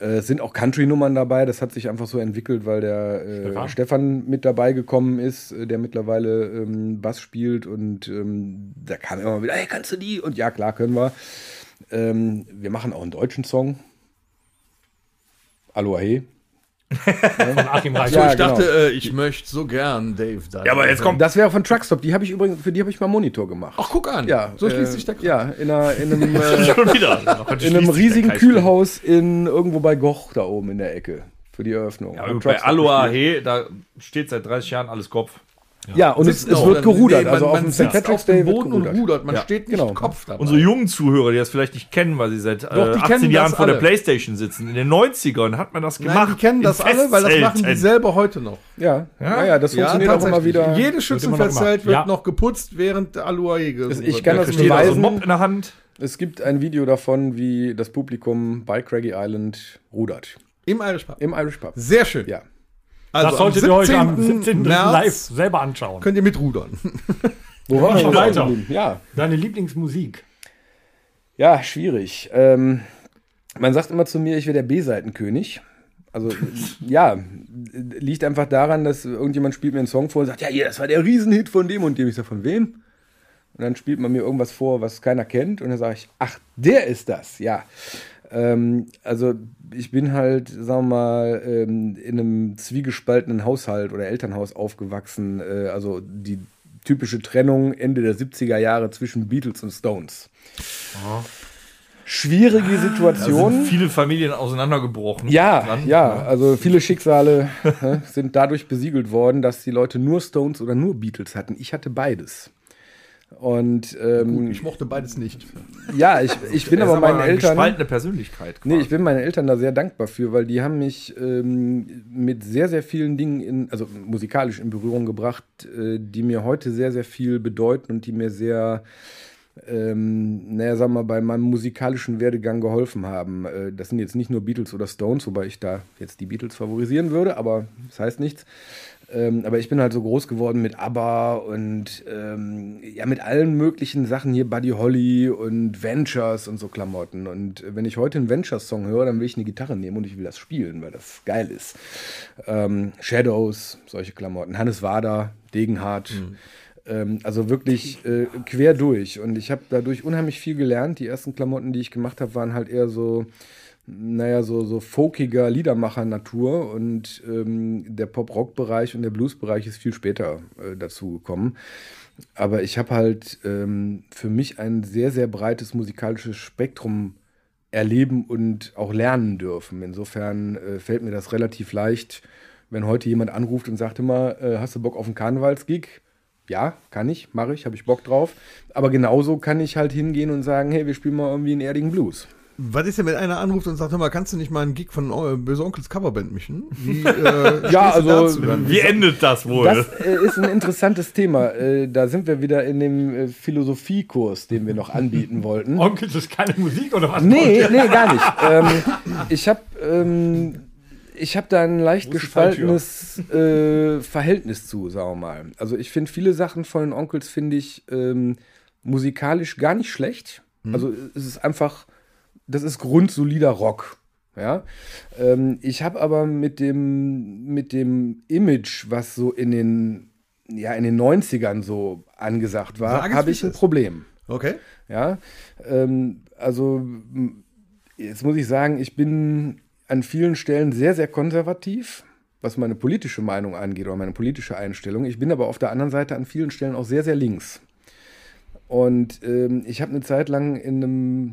Äh, es sind auch Country-Nummern dabei. Das hat sich einfach so entwickelt, weil der äh, Stefan? Stefan. mit dabei gekommen ist, äh, der mittlerweile ähm, Bass spielt. Und ähm, da kam immer wieder, hey, kannst du die? Und ja, klar, können wir. Ähm, wir machen auch einen deutschen Song. Aloha hey. Von Achim Reich. Ja, ich dachte, genau. äh, ich möchte so gern Dave da. Ja, aber jetzt kommt Das wäre von Truckstop. Die habe ich übrigens, für die habe ich mal Monitor gemacht. Ach, guck an. ja, so äh, schließt sich der Kreis. Ja, in, einer, in einem, äh, schon wieder. in einem riesigen Kühlhaus in irgendwo bei Goch da oben in der Ecke für die Eröffnung. Ja, bei Aloha. Hey, da steht seit 30 Jahren alles Kopf. Ja, und es, es wird gerudert. nee, also man, auf dem man St. sitzt auf dem Day wird Boden und gerudert. rudert. Man Ja, steht nicht genau. Kopf dabei. Unsere jungen Zuhörer, die das vielleicht nicht kennen, weil sie seit äh, Doch, die 18 kennen Jahren vor der. Playstation sitzen. In den 90ern hat man das gemacht. Nein, die kennen das alle, weil das machen die selber heute noch. Ja, ja, ja, das Ja, funktioniert auch immer wieder. Jedes Schützenfestzelt wird Ja. noch geputzt, während der Aluae gesungen ich kann Ja, das beweisen. Mob in der Hand. Es gibt ein Video davon, wie das Publikum bei Craggy Island rudert. Im Irish Pub. Im Irish Pub. Sehr schön. Ja. Also das solltet ihr euch am 17. 17. März live selber anschauen. Könnt ihr mitrudern. Wo waren wir weiter. Ja. Deine Lieblingsmusik. Ja, schwierig. Ähm, man sagt immer zu mir, ich wäre der B-Seitenkönig. Also, ja, liegt einfach daran, dass irgendjemand spielt mir einen Song vor und sagt, ja, hier, das war der Riesenhit von dem und dem. Ich sage, von wem? Und dann spielt man mir irgendwas vor, was keiner kennt. Und dann sage ich, ach, der ist das, ja. Ähm, also, ich bin halt, sagen wir mal, ähm, in einem zwiegespaltenen Haushalt oder Elternhaus aufgewachsen. Äh, also, die typische Trennung Ende der 70er Jahre zwischen Beatles und Stones. Schwierige Da sind Situation. viele Familien auseinandergebrochen. Ja, dran. ja, also viele Schicksale ne, sind dadurch besiegelt worden, dass die Leute nur Stones oder nur Beatles hatten. Ich hatte beides. Und ähm, Ich mochte beides nicht. ja, ich, ich bin Er aber meinen eine Eltern. gespaltene Persönlichkeit. Nee, quasi. ich bin meinen Eltern da sehr dankbar für, weil die haben mich ähm, mit sehr, sehr vielen Dingen, in, also musikalisch in Berührung gebracht, äh, die mir heute sehr, sehr viel bedeuten und die mir sehr, ähm, naja, sagen wir mal, bei meinem musikalischen Werdegang geholfen haben. Äh, das sind jetzt nicht nur Beatles oder Stones, wobei ich da jetzt die Beatles favorisieren würde, aber das heißt nichts. Ähm, aber ich bin halt so groß geworden mit ABBA und ähm, ja, mit allen möglichen Sachen hier, Buddy Holly und Ventures und so Klamotten. Und wenn ich heute einen Ventures-Song höre, dann will ich eine Gitarre nehmen und ich will das spielen, weil das geil ist. Ähm, Shadows, solche Klamotten. Hannes Wader, Degenhardt. Ähm, also wirklich äh, quer durch. Und ich habe dadurch unheimlich viel gelernt. Die ersten Klamotten, die ich gemacht habe, waren halt eher so naja, so, so folkiger Liedermacher-Natur und ähm, der Pop-Rock-Bereich und der Blues-Bereich ist viel später äh, dazu gekommen. Aber ich habe halt ähm, für mich ein sehr, sehr breites musikalisches Spektrum erleben und auch lernen dürfen. Insofern äh, fällt mir das relativ leicht, wenn heute jemand anruft und sagt immer, äh, hast du Bock auf einen Karnevalsgig? Ja, kann ich, mache ich, habe ich Bock drauf. Aber genauso kann ich halt hingehen und sagen, hey, wir spielen mal irgendwie einen erdigen Blues. Was ist denn, wenn einer anruft und sagt, hör mal, kannst du nicht mal einen Gig von Böse Onkels Coverband mischen? Wie, äh, Ja, also? Wie endet das wohl? Das äh, ist ein interessantes Thema. Äh, da sind wir wieder in dem äh, Philosophiekurs, den wir noch anbieten wollten. Onkel, das ist keine Musik oder was? Nee, nee, gar nicht. Ähm, ich habe ähm, ich hab da ein leicht gespaltenes äh, Verhältnis zu, sagen wir mal. Also ich finde viele Sachen von den Onkels, finde ich ähm, musikalisch gar nicht schlecht. Also es ist einfach, das ist grundsolider Rock. Ja, ähm, ich habe aber mit dem, mit dem Image, was so in den, ja, in den 90ern so angesagt war, habe ich ein ist. Problem. Okay. Ja, ähm, also jetzt muss ich sagen, ich bin an vielen Stellen sehr, sehr konservativ, was meine politische Meinung angeht oder meine politische Einstellung. Ich bin aber auf der anderen Seite an vielen Stellen auch sehr, sehr links. Und ähm, ich habe eine Zeit lang in einem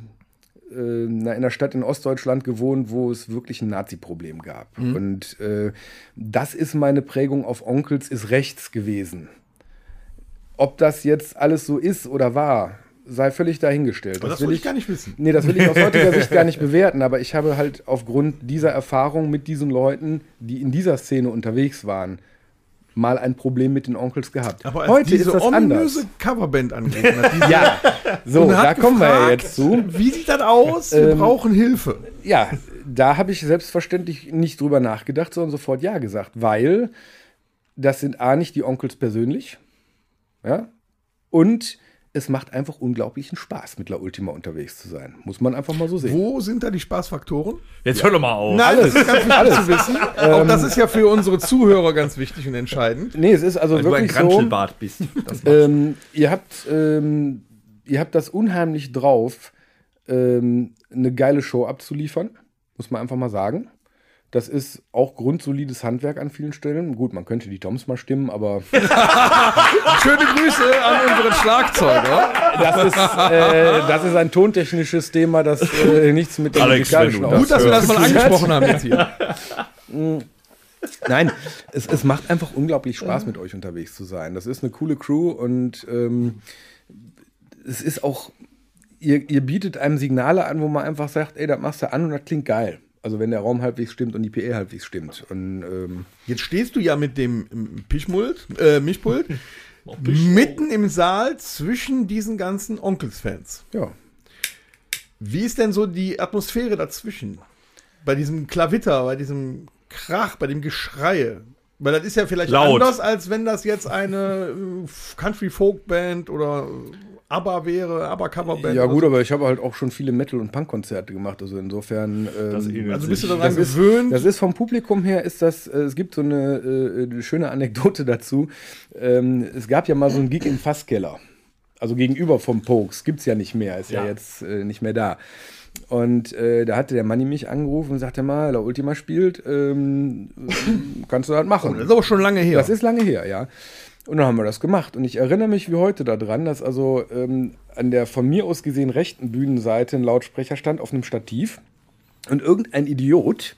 äh, in einer Stadt in Ostdeutschland gewohnt, wo es wirklich ein Nazi-Problem gab. Und äh, das ist meine Prägung auf Onkels, ist rechts gewesen. Ob das jetzt alles so ist oder war, sei völlig dahingestellt. Aber das will ich gar nicht wissen. Nee, das will ich aus heutiger Sicht gar nicht bewerten, aber ich habe halt aufgrund dieser Erfahrung mit diesen Leuten, die in dieser Szene unterwegs waren, mal ein Problem mit den Onkels gehabt. Aber als Heute diese ist das ominöse anders. Coverband angerufen hat, Ja, so, da kommen wir ja jetzt zu. Wie sieht das aus? Wir Ähm, brauchen Hilfe. Ja, da habe ich selbstverständlich nicht drüber nachgedacht, sondern sofort Ja gesagt, weil das sind A nicht die Onkels persönlich, ja, und es macht einfach unglaublichen Spaß, mit La Ultima unterwegs zu sein. Muss man einfach mal so sehen. Wo sind da die Spaßfaktoren? Jetzt hör doch mal auf. Nein, das ist ganz wichtig zu wissen. Auch das ist ja für unsere Zuhörer ganz wichtig und entscheidend. Nee, es ist also Weil du ein wirklich so. Granschelbart bist. Ähm, ihr habt, ähm, ihr habt das unheimlich drauf, ähm, eine geile Show abzuliefern, muss man einfach mal sagen. Das ist auch grundsolides Handwerk an vielen Stellen. Gut, man könnte die Toms mal stimmen, aber Schöne Grüße an unseren Schlagzeuger. das ist, äh, das ist ein tontechnisches Thema, das äh, nichts mit dem Alex, musikalischen wenn du das Gut, dass wir das mal angesprochen haben jetzt hier. Nein, es, es macht einfach unglaublich Spaß, mit euch unterwegs zu sein. Das ist eine coole Crew und ähm, es ist auch, ihr, ihr bietet einem Signale an, wo man einfach sagt, ey, das machst du an und das klingt geil. Also wenn der Raum halbwegs stimmt und die PE halbwegs stimmt. Und ähm, Jetzt stehst du ja mit dem ähm, Pischmult, äh, Mischpult mitten im Saal zwischen diesen ganzen Onkels-Fans. ja, Wie ist denn so die Atmosphäre dazwischen? Bei diesem Klavitter, bei diesem Krach, bei dem Geschreie. Weil das ist ja vielleicht Laut. anders, als wenn das jetzt eine äh, Country-Folk-Band oder äh, ABBA wäre, ABBA-Coverband. ja oder gut, so. aber ich habe halt auch schon viele Metal- und Punk-Konzerte gemacht. Also insofern. Ähm, Also bist du daran Das ist, gewöhnt? das ist vom Publikum her, ist das, äh, es gibt so eine, äh, eine schöne Anekdote dazu. Ähm, es gab ja mal so einen Gig im Fasskeller. Also gegenüber vom Pokes. Gibt es ja nicht mehr, ist ja, Ja. jetzt äh, nicht mehr da. Und äh, da hatte der Manni mich angerufen und sagte mal, La Ultima spielt, ähm, kannst du das machen? das ist aber schon lange her. Das ist lange her, ja. Und dann haben wir das gemacht. Und ich erinnere mich wie heute daran, dass also ähm, an der von mir aus gesehen rechten Bühnenseite ein Lautsprecher stand auf einem Stativ. Und irgendein Idiot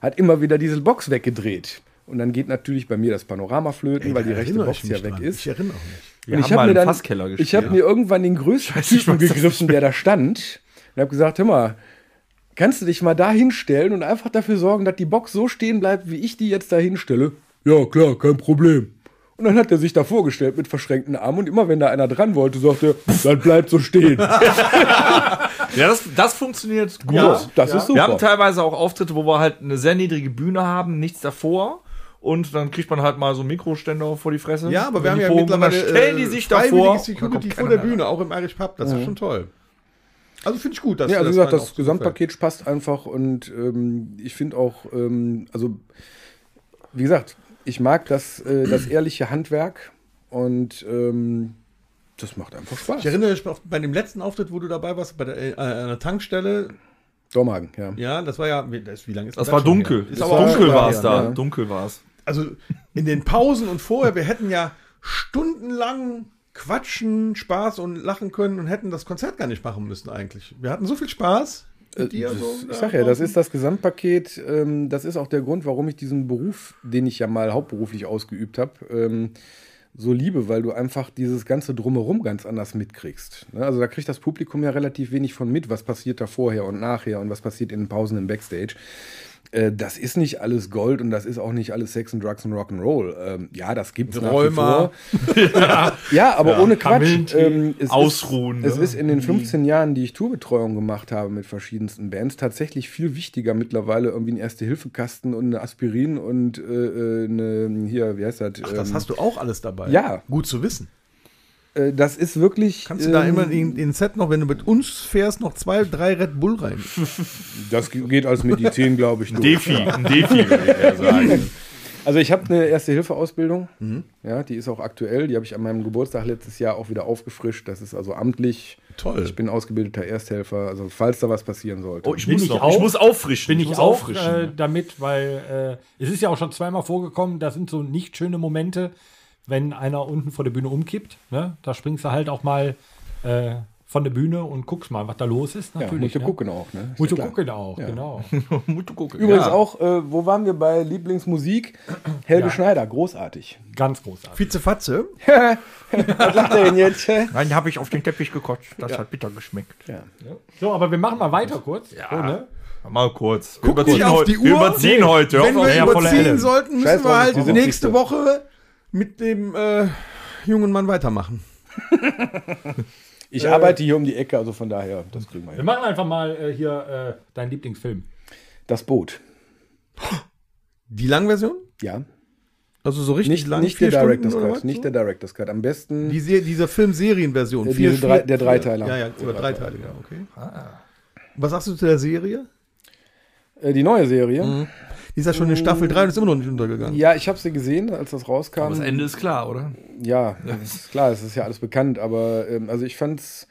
hat immer wieder diese Box weggedreht. Und dann geht natürlich bei mir das Panorama flöten, weil die rechte Box ich ja weg dran. ist. Ich erinnere mich. Wir Und haben hab mal mir dann-. Ich habe mir irgendwann den größten Typen gegriffen, der da stand. Und habe gesagt, hör mal, kannst du dich mal da hinstellen und einfach dafür sorgen, dass die Box so stehen bleibt, wie ich die jetzt da hinstelle? Ja, klar, kein Problem. Und dann hat er sich da vorgestellt mit verschränkten Armen und immer wenn da einer dran wollte, sagte er, dann bleibt so stehen. Ja, das, das funktioniert gut. Ja, das ist super. Wir haben teilweise auch Auftritte, wo wir halt eine sehr niedrige Bühne haben, nichts davor. Und dann kriegt man halt mal so einen Mikroständer vor die Fresse. Ja, aber wir haben Die ja Bogen, mittlerweile stellen die äh, sich davor. Security Da vor der Bühne, auch im Irish Pub. Das ist schon toll. Also finde ich gut, dass Ja, also wie das gesagt, dann das Gesamtpaket passt einfach und ähm, ich finde auch, ähm, also wie gesagt, ich mag das, äh, das ehrliche Handwerk und ähm, das macht einfach Spaß. Ich erinnere mich bei dem letzten Auftritt, wo du dabei warst, bei der, äh, einer Tankstelle. Dormagen, ja. Ja, das war ja, wie, das, wie lange ist Das denn war dunkel. Das aber war auch dunkel war es da. ja. Dunkel war es. Also in den Pausen und vorher, wir hätten ja stundenlang quatschen, Spaß und lachen können und hätten das Konzert gar nicht machen müssen eigentlich. Wir hatten so viel Spaß. Mit dir Das, so, ich sag ja, das ist das Gesamtpaket. Ähm, das ist auch der Grund, warum ich diesen Beruf, den ich ja mal hauptberuflich ausgeübt habe, ähm, so liebe, weil du einfach dieses ganze Drumherum ganz anders mitkriegst. Ne? Also da kriegt das Publikum ja relativ wenig von mit, was passiert da vorher und nachher und was passiert in den Pausen im Backstage. Äh, Das ist nicht alles Gold und das ist auch nicht alles Sex und Drugs und Rock'n'Roll. Ähm, ja, das gibt's nach wie vor. ja, aber ohne Quatsch. Ähm, es Ausruhen, Ist, es ne? ist in den 15 Jahren, die ich Tourbetreuung gemacht habe mit verschiedensten Bands, tatsächlich viel wichtiger mittlerweile irgendwie ein Erste-Hilfe-Kasten und eine Aspirin und äh, äh, eine, hier, wie heißt das? Ach, das ähm, hast du auch alles dabei. Ja. Gut zu wissen. Äh, das ist wirklich. Kannst du da ähm, immer in den Set noch, wenn du mit uns fährst, noch zwei, drei Red Bull rein? Das geht als Medizin, glaube ich, durch. Defi, ein Defi, würde ich eher sagen. Also ich habe eine Erste-Hilfe-Ausbildung. Mhm. Ja, die ist auch aktuell. Die habe ich an meinem Geburtstag letztes Jahr auch wieder aufgefrischt. Das ist also amtlich. Toll. Ich bin ausgebildeter Ersthelfer. Also falls da was passieren sollte. Oh, ich Bin muss ich noch, auch. ich muss auffrischen. Bin ich, muss auch äh, damit, weil äh, es ist ja auch schon zweimal vorgekommen, da sind so nicht schöne Momente, wenn einer unten vor der Bühne umkippt. Ne? Da springst du halt auch mal äh, von der Bühne und guckst mal, was da los ist. ja, Natürlich. musst du ne? gucken auch. Ne? Musst du ja gucken auch, genau. Übrigens auch, äh, wo waren wir bei Lieblingsmusik? Helge Ja. Schneider, großartig. Ganz großartig. Vizefatze? Was lacht er denn jetzt? Nein, habe ich auf den Teppich gekotzt. Das hat bitter geschmeckt. Ja. So, aber wir machen mal weiter kurz. Ja. So, ne? Mal kurz. Guck überziehen auf heute- die Wir Uhr. überziehen heute. Wenn wir ja, überziehen sollten, müssen Scheiß wir halt die 70. nächste Woche mit dem äh, jungen Mann weitermachen. Ich arbeite hier um die Ecke, also von daher, das kriegen wir Wir hin. machen einfach mal äh, hier äh, deinen Lieblingsfilm. Das Boot. Die Langversion? Ja. Also so richtig Nicht, lang? nicht vier der Stunden Director's Cut. Nicht der Director's Cut. Am besten. Die Se dieser Film-Serienversion. Ja, Vier- diese drei- der Dreiteiler. Ja, ja, über Oder Dreiteiler, ja, okay. Was sagst du zu der Serie? Äh, die neue Serie. Mhm. Die ist ja schon in Staffel 3 und ist immer noch nicht untergegangen. Ja, ich habe sie gesehen, als das rauskam. Das Ende ist klar, oder? Ja, das ist klar, es ist ja alles bekannt, aber ähm, also ich fand's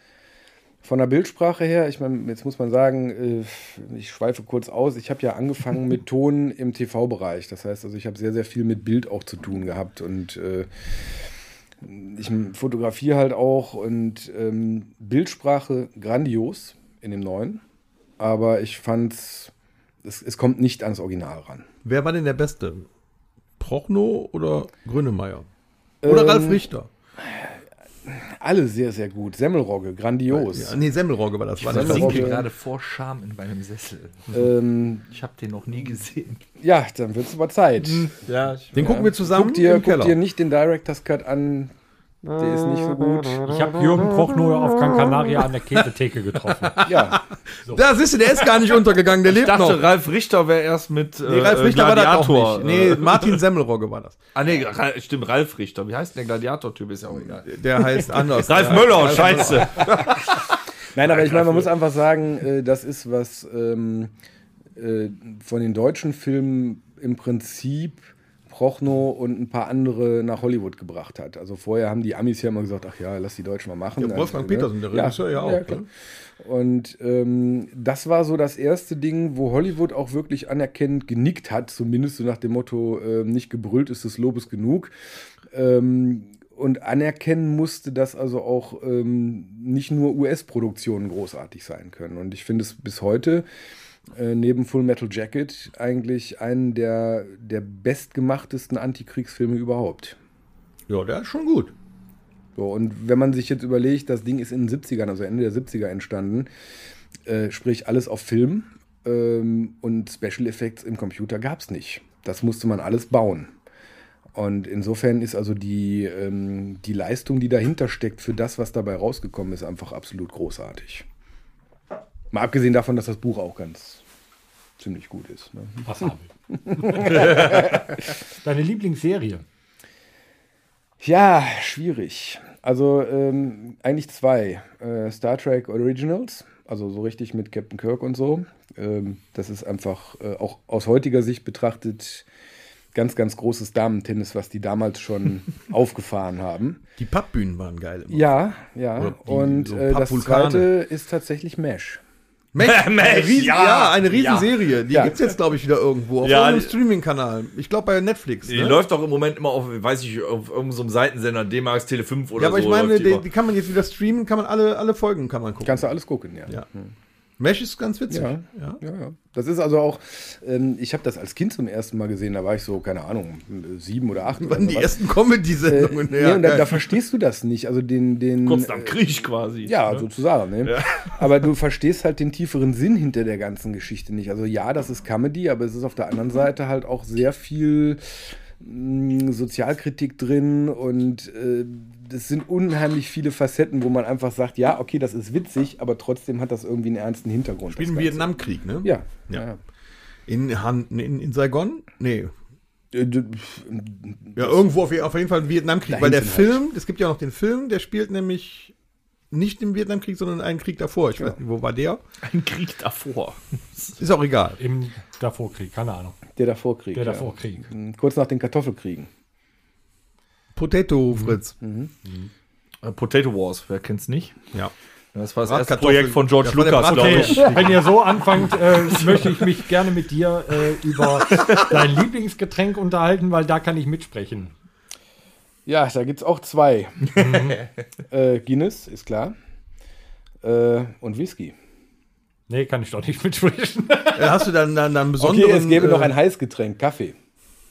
von der Bildsprache her, ich meine, jetzt muss man sagen, äh, ich schweife kurz aus, ich habe ja angefangen mit Ton im TV-Bereich. Das heißt, also ich habe sehr, sehr viel mit Bild auch zu tun gehabt und äh, ich fotografiere halt auch und ähm, Bildsprache grandios in dem neuen, aber ich fand's, es, es kommt nicht ans Original ran. Wer war denn der Beste? Prochnow oder Grönemeyer? Oder Ähm, Ralf Richter? Alle sehr, sehr gut. Semmelrogge, grandios. Ja, nee, Semmelrogge war das. War das Semmelrogge. sinke gerade vor Scham in meinem Sessel. Ähm, Ich habe den noch nie gesehen. Ja, dann wird es aber Zeit. Ja, ich, Den gucken wir zusammen Guck dir, im Keller. guck dir nicht den Director's Cut an. Der ist nicht so gut. Ich habe Jürgen Prochnow auf Gran Canaria an der Käsetheke getroffen. Ja, Da siehst du, der ist gar nicht untergegangen, der ich lebt dachte, noch. Ralf Richter wäre erst mit äh, Nee, Ralf Richter war das auch Gladiator. nicht. Nee, äh, Martin Semmelrogge war das. ah, nee, Ra- stimmt, Ralf Richter. Wie heißt denn der Gladiator-Typ? Ist ja auch egal. Der heißt anders. Ralf Ja. Möller, scheiße. nein, aber ich meine, man muss einfach sagen, äh, das ist was ähm, äh, von den deutschen Filmen im Prinzip Prochnow und ein paar andere nach Hollywood gebracht hat. Also vorher haben die Amis ja immer gesagt, ach ja, lass die Deutschen mal machen. Ja, Wolfgang Dann, Petersen, der Regisseur, ja auch, klar. ne? Und ähm, das war so das erste Ding, wo Hollywood auch wirklich anerkennend genickt hat, zumindest so nach dem Motto, ähm, nicht gebrüllt ist des Lobes genug. Ähm, und anerkennen musste, dass also auch ähm, nicht nur US-Produktionen großartig sein können. Und ich finde es bis heute äh, neben Full Metal Jacket eigentlich einen der, der bestgemachtesten Antikriegsfilme überhaupt. Ja, der ist schon gut. So, und wenn man sich jetzt überlegt, das Ding ist in den 70ern, also Ende der 70er entstanden, äh, sprich alles auf Film ähm, und Special Effects im Computer gab es nicht. Das musste man alles bauen. Und insofern ist also die, ähm, die Leistung, die dahinter steckt, für das, was dabei rausgekommen ist, einfach absolut großartig. Mal abgesehen davon, dass das Buch auch ganz ziemlich gut ist. Ne? Passabel. Deine Lieblingsserie? Ja, schwierig. Also ähm, eigentlich zwei. Äh, Star Trek Originals, also so richtig mit Captain Kirk und so. Ähm, das ist einfach äh, auch aus heutiger Sicht betrachtet ganz, ganz großes Damentennis, was die damals schon aufgefahren haben. Die Pappbühnen waren geil. Immer. Ja, ja. Die- Und so äh, das zweite ist tatsächlich Mesh. Mensch, eine Riesen, ja, ja, eine Riesenserie. Die Ja. gibt's jetzt, glaube ich, wieder irgendwo. Auf Ja, irgendeinem die- Streaming-Kanal. Ich glaube bei Netflix. Die Ne? läuft doch im Moment immer auf, weiß ich, auf irgendeinem so einem Seitensender, D-Max, Tele 5 oder ja, aber so. ich meine, die die, kann man jetzt wieder streamen, kann man alle, alle Folgen kann man gucken. Kannst du alles gucken, ja. Ja. Mesh ist ganz witzig. Ja. Ja. Ja, ja. Das ist also auch, ähm, ich habe das als Kind zum ersten Mal gesehen, da war ich so, keine Ahnung, sieben oder acht. Wann die sowas. ersten Äh, Comedy-Sendungen. nee, und da, da verstehst du das nicht. Also den, den Kurz nach dem Krieg quasi. ja, ne? sozusagen. Ne? Aber du verstehst halt den tieferen Sinn hinter der ganzen Geschichte nicht. Also ja, das ist Comedy, aber es ist auf der anderen Seite halt auch sehr viel mh, Sozialkritik drin und äh, das sind unheimlich viele Facetten, wo man einfach sagt, ja, okay, das ist witzig, aber trotzdem hat das irgendwie einen ernsten Hintergrund. Spielen im. Vietnamkrieg, ne? Ja, Ja. ja. In, Han, in, in Saigon? Nee. Äh, Ja, irgendwo auf, auf jeden Fall im Vietnamkrieg. Weil der Film, es gibt ja noch den Film, der spielt nämlich nicht im Vietnamkrieg, sondern einen Krieg davor. Ich weiß nicht, wo war der? Ein Krieg davor. Ist auch egal. Im Davorkrieg, keine Ahnung. Der Davorkrieg. Der ja. Davorkrieg. Mhm, Kurz nach den Kartoffelkriegen. Potato Fritz. Äh, Potato Wars, wer kennt's nicht? Ja. Das war das erste. Projekt von George Das Lucas, glaube ich. Wenn ihr so anfangt, äh, möchte ich mich gerne mit dir äh, über dein Lieblingsgetränk unterhalten, weil da kann ich mitsprechen. Ja, da gibt es auch zwei. äh, Guinness, ist klar. Äh, und Whisky. Nee, kann ich doch nicht mitsprechen. Äh, Hast du dann, dann, dann besonderen... Okay, es gäbe äh, noch ein Heißgetränk, Kaffee.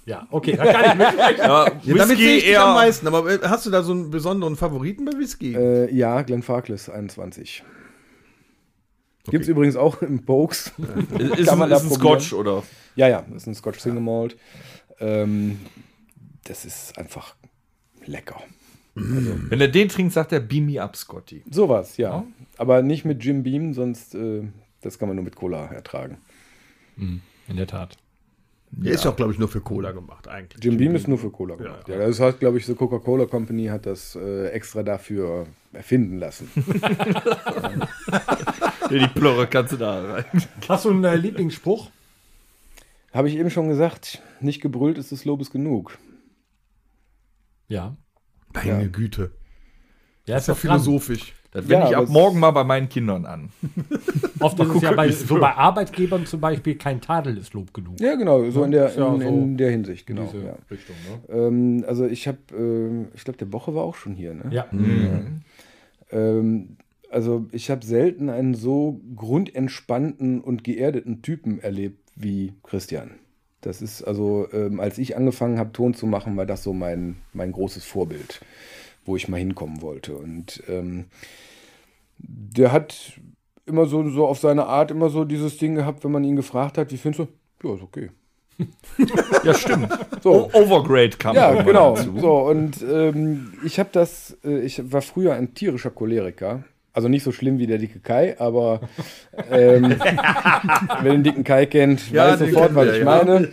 Ja, okay, da kann ich mitsprechen. Ja, Ja, damit sehe Whisky ich dich am eher. meisten. Aber äh, hast du da so einen besonderen Favoriten bei Whisky? Äh, ja, Glenfarclas 21. Gibt es übrigens auch im Pokes. Ist, ein, ist ein. Scotch, oder? ja, ja, das ist ein Scotch Single Malt. Ähm, das ist einfach lecker. Wenn er den trinkt, sagt er Beam me up, Scotty. Sowas, ja. Aber nicht mit Jim Beam, sonst äh, das kann man nur mit Cola ertragen. In der Tat. Der ist ja auch, glaube ich, nur für Cola gemacht eigentlich. Jim Beam ist nur für Cola gemacht. Ja, das hat, glaube ich, so Coca-Cola Company hat das äh, extra dafür erfinden lassen. Ja, die Plörre kannst du da rein. Hast du einen äh, Lieblingsspruch? Habe ich eben schon gesagt, nicht gebrüllt ist des Lobes genug. Ja. Meine Güte. Ja, Das ist ja philosophisch. Das wende Ja, ich ab morgen mal bei meinen Kindern an. Oft ist es ja bei, so bei Arbeitgebern zum Beispiel kein Tadel ist Lob genug. Ja, genau, so in der, in, so in der Hinsicht, genau. Diese Ja. Richtung, ne? Ähm, also ich habe, ähm, ich glaube, der Woche war auch schon hier. Ne? Ja. Ähm, also ich habe selten einen so grundentspannten und geerdeten Typen erlebt wie Christian. Das ist also, ähm, als ich angefangen habe, Ton zu machen, war das so mein, mein großes Vorbild, wo ich mal hinkommen wollte. Und ähm, der hat immer so, so auf seine Art immer so dieses Ding gehabt, wenn man ihn gefragt hat, wie findest du? Ja, ist okay. Ja, stimmt. So. Overgrade kam Ja, genau. dazu. So, und ähm, ich habe das, äh, ich war früher ein tierischer Choleriker. Also nicht so schlimm wie der dicke Kai, aber ähm, wer den dicken Kai kennt, Ja, weiß sofort, was wir, ich ja. meine.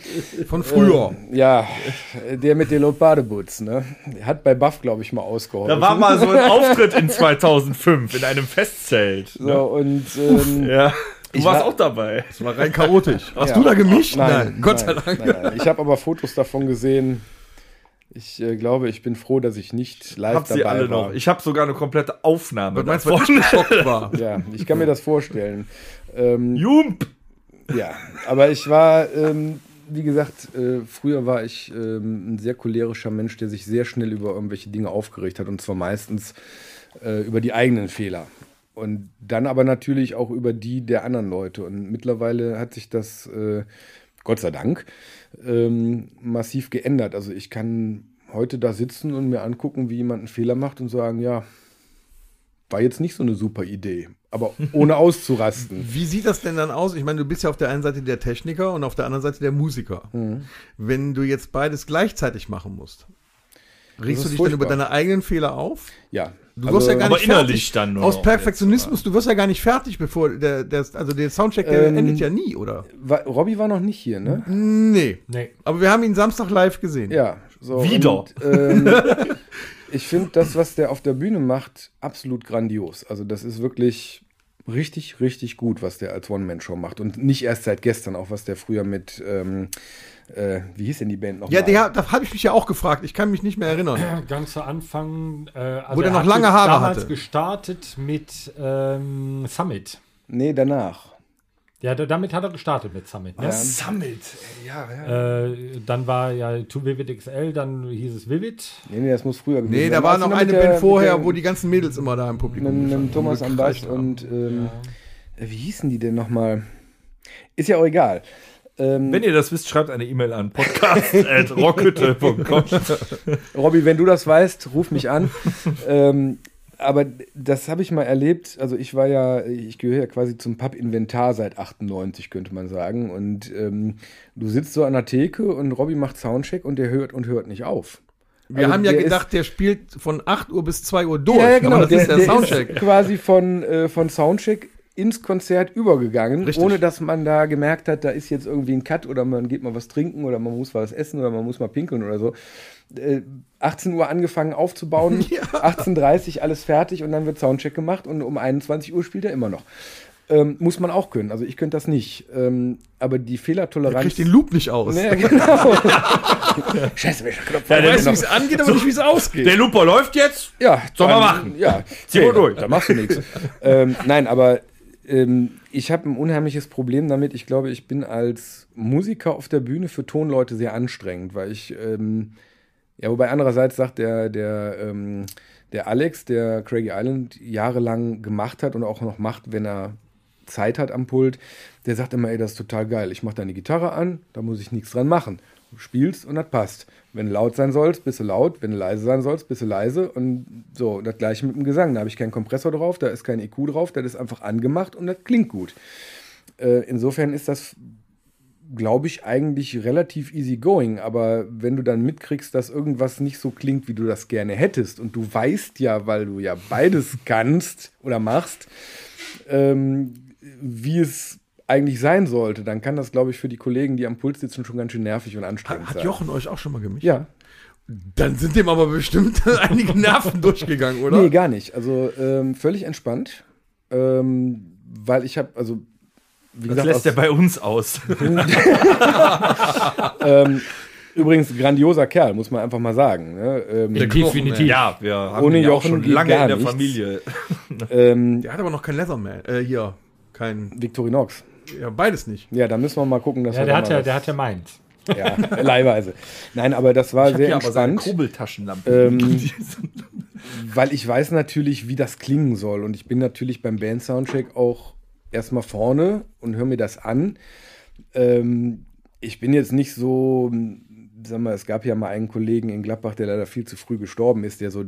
Von früher. Ja, der mit den Lopardeboots, ne? Der hat bei Buff, glaube ich, mal ausgeholfen. Da war mal so ein Auftritt in 2005 in einem Festzelt. so, und ähm, Ja. Du Ich warst war- auch dabei. Das war rein chaotisch. Hast Ja. du da gemischt? Nein, Gott sei nein, Dank. Nein, nein. Ich habe aber Fotos davon gesehen. Ich äh, glaube, ich bin froh, dass ich nicht live Hab sie dabei alle war. noch. Ich habe sogar eine komplette Aufnahme Was meinst du, davon. was ich geschockt war? Ja, ich kann mir das vorstellen. Ähm, Jump! Ja, aber ich war, ähm, wie gesagt, äh, früher war ich ähm, ein sehr cholerischer Mensch, der sich sehr schnell über irgendwelche Dinge aufgeregt hat und zwar meistens äh, über die eigenen Fehler. Und dann aber natürlich auch über die der anderen Leute. Und mittlerweile hat sich das, äh, Gott sei Dank, ähm, massiv geändert. Also ich kann heute da sitzen und mir angucken, wie jemand einen Fehler macht und sagen, ja, war jetzt nicht so eine super Idee, aber ohne auszurasten. Wie sieht das denn dann aus? Ich meine, du bist ja auf der einen Seite der Techniker und auf der anderen Seite der Musiker. Mhm. Wenn du jetzt beides gleichzeitig machen musst, regst ist du dich dann über furchtbar. deine eigenen Fehler auf? Ja. Du wirst ja gar aber nicht innerlich fertig. dann nur Aus Perfektionismus, du wirst ja gar nicht fertig, bevor der, der also der Soundcheck, der Ähm, endet ja nie, oder? War, Robby war noch nicht hier, ne? Nee. Nee. Aber wir haben ihn Samstag live gesehen. Ja. So, Wieder. Und, ähm, ich finde das, was der auf der Bühne macht, absolut grandios. Also das ist wirklich richtig, richtig gut, was der als One-Man-Show macht. Und nicht erst seit gestern, auch was der früher mit, ähm, äh, wie hieß denn die Band noch? Ja, der, da habe ich mich ja auch gefragt. Ich kann mich nicht mehr erinnern. Ganz zu Anfang, äh, also Wo der er noch hat lange ge- Haare damals hatte. gestartet mit ähm, Summit. Nee, danach. Ja, da, damit hat er gestartet mit Summit. Ne? Summit. Ja, ja. Äh, dann war ja To Vivid XL, dann hieß es Vivid. Nee, nee, das muss früher gewesen Nee, sein. da war noch eine Band vorher, der- wo die ganzen Mädels immer da im Publikum mit, mit Thomas am Bass und ähm, äh, wie hießen die denn nochmal? Ist ja auch egal. Ähm, Wenn ihr das wisst, schreibt eine E-Mail an podcast.rockhütte.com. Robby, wenn du das weißt, ruf mich an. ähm, aber das habe ich mal erlebt. Also ich war ja, ich gehöre ja quasi zum Pub-Inventar seit 98, könnte man sagen. Und ähm, du sitzt so an der Theke und Robby macht Soundcheck und der hört und hört nicht auf. Wir Also haben ja der gedacht, der spielt von 8 Uhr bis 2 Uhr durch. Ja, ja, genau. Aber das der, ist der, der Soundcheck. Ist quasi von, äh, von Soundcheck ins Konzert übergegangen, Richtig. ohne dass man da gemerkt hat, da ist jetzt irgendwie ein Cut oder man geht mal was trinken oder man muss was essen oder man muss mal pinkeln oder so. Äh, 18 Uhr angefangen aufzubauen, 18.30 Uhr alles fertig und dann wird Soundcheck gemacht und um 21 Uhr spielt er immer noch. Ähm, muss man auch können. Also ich könnte das nicht. Ähm, aber die Fehlertoleranz. Kriegt den Loop nicht aus. ja, genau. Scheiße, welcher Knopf war Du denn weißt, wie es angeht, aber nicht, wie es ausgeht. Der Looper läuft jetzt. Ja, Soll man machen. Ja, Zieh mal durch. Da, da machst du nichts. ähm, nein, aber ähm, ich habe ein unheimliches Problem damit. Ich glaube, ich bin als Musiker auf der Bühne für Tonleute sehr anstrengend, weil ich, ähm, ja, wobei andererseits sagt der, der, ähm, der Alex, der Craigie Island jahrelang gemacht hat und auch noch macht, wenn er Zeit hat am Pult, der sagt immer, ey, das ist total geil. Ich mache deine Gitarre an, da muss ich nichts dran machen. Spielst und das passt. Wenn du laut sein sollst, bist du laut. Wenn du leise sein sollst, bist du leise. Und so, das gleiche mit dem Gesang. Da habe ich keinen Kompressor drauf, da ist kein EQ drauf, das ist einfach angemacht und das klingt gut. Äh, insofern ist das, glaube ich, eigentlich relativ easy going. Aber wenn du dann mitkriegst, dass irgendwas nicht so klingt, wie du das gerne hättest, und du weißt ja, weil du ja beides kannst oder machst, ähm, wie es eigentlich sein sollte, dann kann das, glaube ich, für die Kollegen, die am Puls sitzen, schon ganz schön nervig und anstrengend Hat sein. Jochen euch auch schon mal gemischt? Ja, Dann sind dem aber bestimmt einige Nerven durchgegangen, oder? nee, gar nicht. Also ähm, völlig entspannt, ähm, weil ich habe, also wie Das gesagt, lässt er bei uns aus. ähm, übrigens grandioser Kerl, muss man einfach mal sagen. Ne? Ähm, Definitiv. Ja, wir haben Ohne ihn ja auch Jochen schon lange in der nichts. Familie. ähm, Der hat aber noch kein Leatherman. Äh, hier. Kein. Victorinox. Ja, beides nicht. Ja, da müssen wir mal gucken, dass Ja, wir der hat ja, der hat ja meint. ja, leihweise. Nein, aber das war Ich sehr hier aber entspannt. Kurbeltaschenlampe. Ähm, weil ich weiß natürlich, wie das klingen soll. Und ich bin natürlich beim Band-Soundcheck auch erstmal vorne und höre mir das an. Ähm, ich bin jetzt nicht so, sag mal, es gab ja mal einen Kollegen in Gladbach, der leider viel zu früh gestorben ist, der so,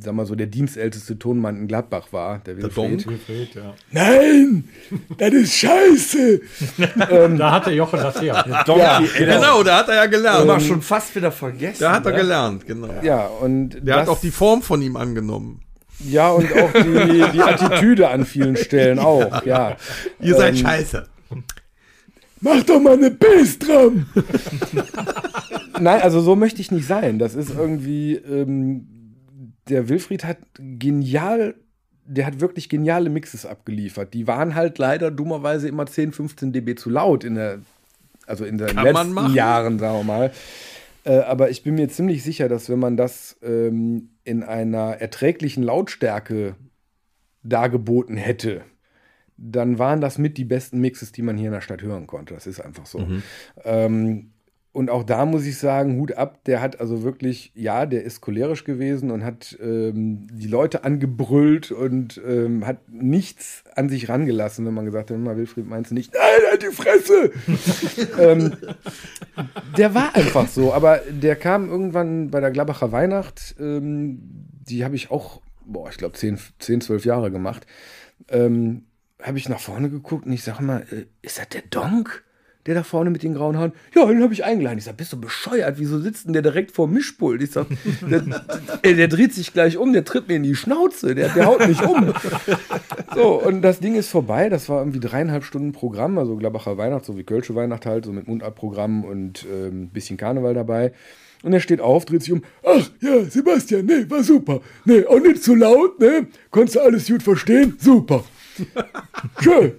sag mal, so der dienstälteste Tonmann in Gladbach war, der Wilfried. Donk. Nein, das ist scheiße. Da hatte Jochen das her. Ja, der Genau, da hat er ja gelernt. haben wir schon fast wieder vergessen. da hat er ne? gelernt, genau. Ja, und Der das, hat auch die Form von ihm angenommen. ja und auch die, die Attitüde an vielen Stellen auch, ja. Ihr seid Ähm, scheiße. Mach doch mal eine Bassdrum! Nein, also so möchte ich nicht sein. Das ist irgendwie, ähm, der Wilfried hat genial, der hat wirklich geniale Mixes abgeliefert. Die waren halt leider dummerweise immer 10, 15 dB zu laut in der, also in den letzten. Jahren, sagen wir mal. Äh, aber ich bin mir ziemlich sicher, dass wenn man das ähm, in einer erträglichen Lautstärke dargeboten hätte, dann waren das mit die besten Mixes, die man hier in der Stadt hören konnte. Das ist einfach so. Ähm, und auch da muss ich sagen, Hut ab, der hat also wirklich, ja, der ist cholerisch gewesen und hat ähm, die Leute angebrüllt und ähm, hat nichts an sich rangelassen, wenn man gesagt hat, "Hör mal, Wilfried, meinst du nicht? Nein, halt die Fresse! ähm, der war einfach so, aber der kam irgendwann bei der Glabacher Weihnacht, ähm, die habe ich auch, boah, ich glaube 10, 10, 12 Jahre gemacht. Ähm, habe ich nach vorne geguckt und ich sage mal, äh, ist das der Donk? Der da vorne mit den grauen Haaren? Ja, den habe ich eingeladen. Ich sage, bist du bescheuert? Wieso sitzt denn der direkt vor dem Mischpult? Ich sage, der, ey, der dreht sich gleich um, der tritt mir in die Schnauze, der, der haut mich um. So, und das Ding ist vorbei. Das war irgendwie dreieinhalb Stunden Programm, also Glabacher Weihnacht, so wie Kölsche Weihnacht halt, so mit Mundartprogramm und ähm, ein bisschen Karneval dabei. Und er steht auf, dreht sich um. Ach, ja, Sebastian, nee, war super. Nee, auch nicht zu laut, ne? Konntest du alles gut verstehen? Super. Schön.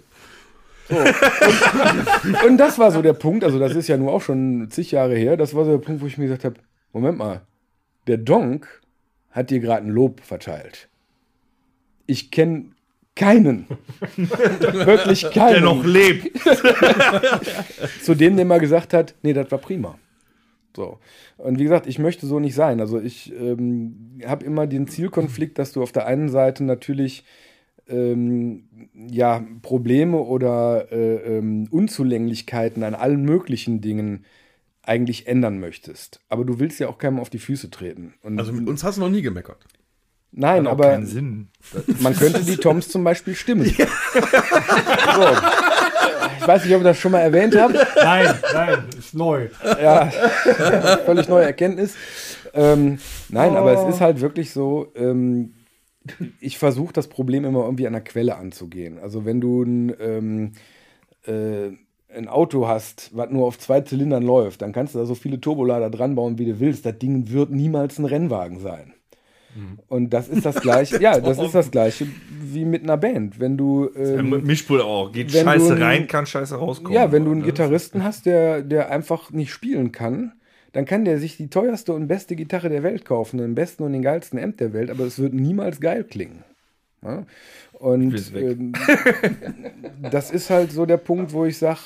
So. Und, und das war so der Punkt, also das ist ja nur auch schon zig Jahre her, das war so der Punkt, wo ich mir gesagt habe, Moment mal, der Donk hat dir gerade ein Lob verteilt. Ich kenne keinen, wirklich keinen, Der noch lebt. zu dem, der mal gesagt hat, nee, das war prima. So. Und wie gesagt, ich möchte so nicht sein. Also ich ähm, habe immer den Zielkonflikt, dass du auf der einen Seite natürlich ähm, ja, Probleme oder äh, ähm, Unzulänglichkeiten an allen möglichen Dingen eigentlich ändern möchtest. Aber du willst ja auch keinem auf die Füße treten. Und Also mit uns hast du noch nie gemeckert. nein, Hat auch aber keinen Sinn. man könnte die Toms zum Beispiel stimmen. So. Ich weiß nicht, ob ich das schon mal erwähnt habe. Nein, nein, ist neu. ja, völlig neue Erkenntnis. Ähm, nein, aber es ist halt wirklich so, ähm, ich versuche das Problem immer irgendwie an der Quelle anzugehen. Also wenn du ein, ähm, äh, ein Auto hast, was nur auf zwei Zylindern läuft, dann kannst du da so viele Turbolader dran bauen, wie du willst. Das Ding wird niemals ein Rennwagen sein. Und das ist das gleiche, ja, das ist das gleiche wie mit einer Band. Wenn du ähm, Mischpult auch. Geht Scheiße ein- rein, kann Scheiße rauskommen. Ja, wenn du einen Ne? Gitarristen hast, der, der einfach nicht spielen kann, dann kann der sich die teuerste und beste Gitarre der Welt kaufen, den besten und den geilsten Amp der Welt, aber es wird niemals geil klingen. Ja? Und ähm, das ist halt so der Punkt, wo ich sage,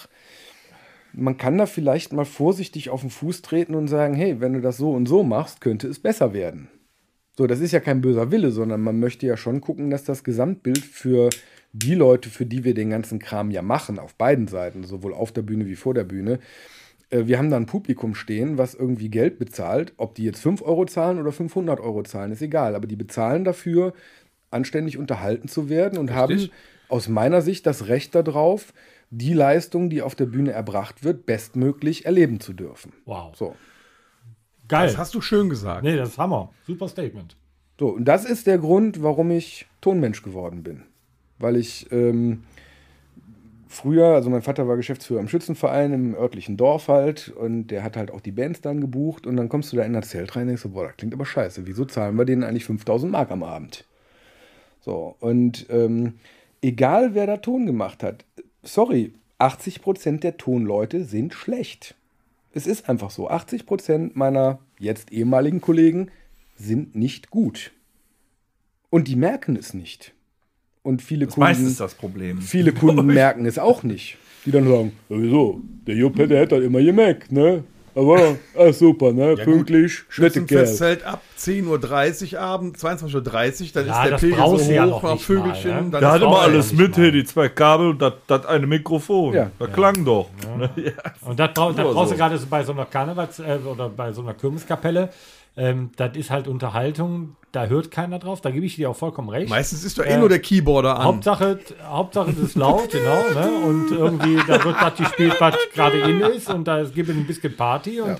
man kann da vielleicht mal vorsichtig auf den Fuß treten und sagen, hey, wenn du das so und so machst, könnte es besser werden. So, das ist ja kein böser Wille, sondern man möchte ja schon gucken, dass das Gesamtbild für die Leute, für die wir den ganzen Kram ja machen, auf beiden Seiten, sowohl auf der Bühne wie vor der Bühne, wir haben da ein Publikum stehen, was irgendwie Geld bezahlt. Ob die jetzt 5 Euro zahlen oder 500 Euro zahlen, ist egal. Aber die bezahlen dafür, anständig unterhalten zu werden und haben aus meiner Sicht das Recht darauf, die Leistung, die auf der Bühne erbracht wird, bestmöglich erleben zu dürfen. Wow. So. Geil. Das hast du schön gesagt. nee, das ist Hammer. Super Statement. So, und das ist der Grund, warum ich Tonmensch geworden bin. Weil ich ähm, früher, also mein Vater war Geschäftsführer im Schützenverein im örtlichen Dorf halt und der hat halt auch die Bands dann gebucht und dann kommst du da in das Zelt rein und denkst so, boah, das klingt aber scheiße. Wieso zahlen wir denen eigentlich 5000 Mark am Abend? So, und ähm, egal wer da Ton gemacht hat, sorry, 80% der Tonleute sind schlecht. Es ist einfach so. 80% meiner jetzt ehemaligen Kollegen sind nicht gut. Und die merken es nicht. Und viele Das Kunden, ist das Problem. viele Kunden merken es auch nicht. Die dann sagen, ja, wieso? Der Jupp, der hat halt immer gemerkt, ne? Aber, ah, super, ne? Pünktlich, nette Kerl. Schützenfestzelt ab 10.30 Uhr Abend, 22.30 Uhr, dann Ja, ist der Pegel so du ja hoch, noch Vögelchen. mal, ne? dann Da ist hat immer er alles mit, hey, die zwei Kabel und das, eine Mikrofon. Ja. Das klang doch. Und das, brauch, das Nur brauchst so. du gerade so bei so einer Karnevals- äh, oder bei so einer Kirmeskapelle. Ähm, das ist halt Unterhaltung, da hört keiner drauf, da gebe ich dir auch vollkommen recht. Meistens ist doch eh Äh, nur der Keyboarder an. Hauptsache, Hauptsache es ist laut, genau, ne? Und irgendwie, da wird das gespielt, was gerade in ist und da gibt es ein bisschen Party und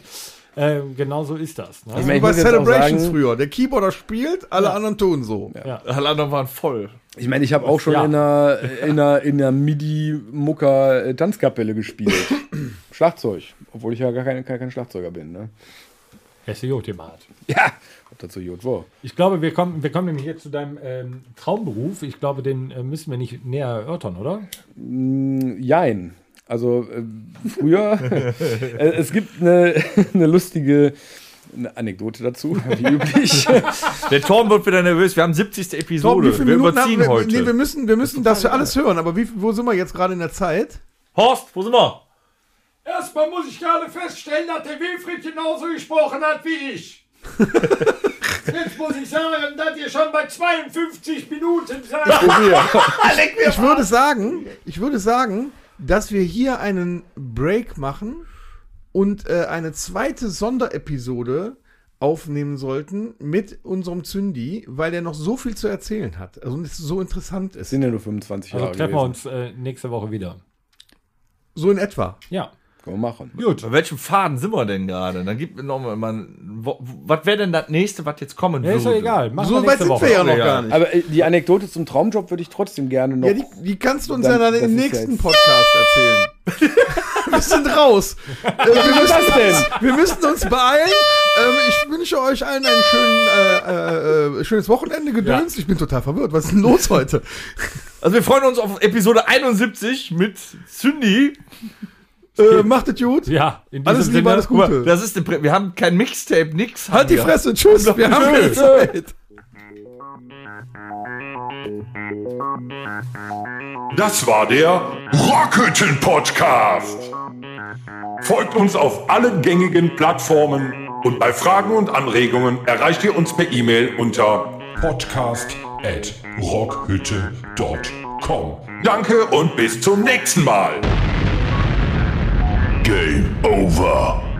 äh, genau so ist das. Ne? Ich Wie meine, ich bei Celebrations sagen- früher. Der Keyboarder spielt, alle anderen tun so. Alle anderen waren voll. Ich meine, ich habe auch schon Ja. in einer, in einer, in einer MIDI-Mucker-Tanzkapelle gespielt. Schlagzeug. Obwohl ich ja gar kein, gar kein Schlagzeuger bin. Ne? Gemacht. Ja, ob das so gut war. Ich glaube, wir kommen, wir kommen nämlich jetzt zu deinem ähm, Traumberuf. Ich glaube, den äh, müssen wir nicht näher erörtern, oder? Jein. Also äh, früher, äh, es gibt eine, eine lustige eine Anekdote dazu, wie üblich. Der Torben wird wieder nervös. Wir haben 70. Tom, Episode. wie viele wir Minuten überziehen haben wir? heute. Nee, wir müssen, wir müssen das für alles hören, aber wie, wo sind wir jetzt gerade in der Zeit? Horst, wo sind wir? Erstmal muss ich gerade feststellen, dass der Wilfried genauso gesprochen hat wie ich. Jetzt muss ich sagen, dass ihr schon bei 52 Minuten seid. Ich würde sagen, ich würde sagen, dass wir hier einen Break machen und äh, eine zweite Sonderepisode aufnehmen sollten mit unserem Zündi, weil der noch so viel zu erzählen hat. Also und es so interessant ist. sind ja nur 25 Also Jahre treffen wir uns äh, nächste Woche wieder. So in etwa. Ja. Können wir machen. Gut. Bei welchem Faden sind wir denn gerade? Dann gib mir noch mal, wo- was wäre denn das nächste, was jetzt kommen Ja, ist doch würde? egal. Machen So wir weit nächste sind Woche. wir ja noch Ja. gar nicht. Aber äh, die Anekdote zum Traumjob würde ich trotzdem gerne noch. Ja, die, die kannst du uns Dann- ja dann im ja nächsten Podcast erzählen. wir sind raus. Äh, wir, müssen, Was denn? wir müssen uns beeilen. Ähm, ich wünsche euch allen ein schön, äh, äh, schönes Wochenende gedöns. Ich bin total verwirrt. Was ist denn los heute? Also wir freuen uns auf Episode 71 mit Cindy. Äh, macht es gut. Ja, in diesem Alles Liebe, Sinne. alles Gute. Das ist eine wir haben kein Mixtape, nix. Halt die wir. Fresse. Tschüss. Wir haben keine. Zeit. Das war der Rockhütten Podcast. Folgt uns auf allen gängigen Plattformen und bei Fragen und Anregungen erreicht ihr uns per E-Mail unter podcast at rockhütte.com. Danke und bis zum nächsten Mal. Game over.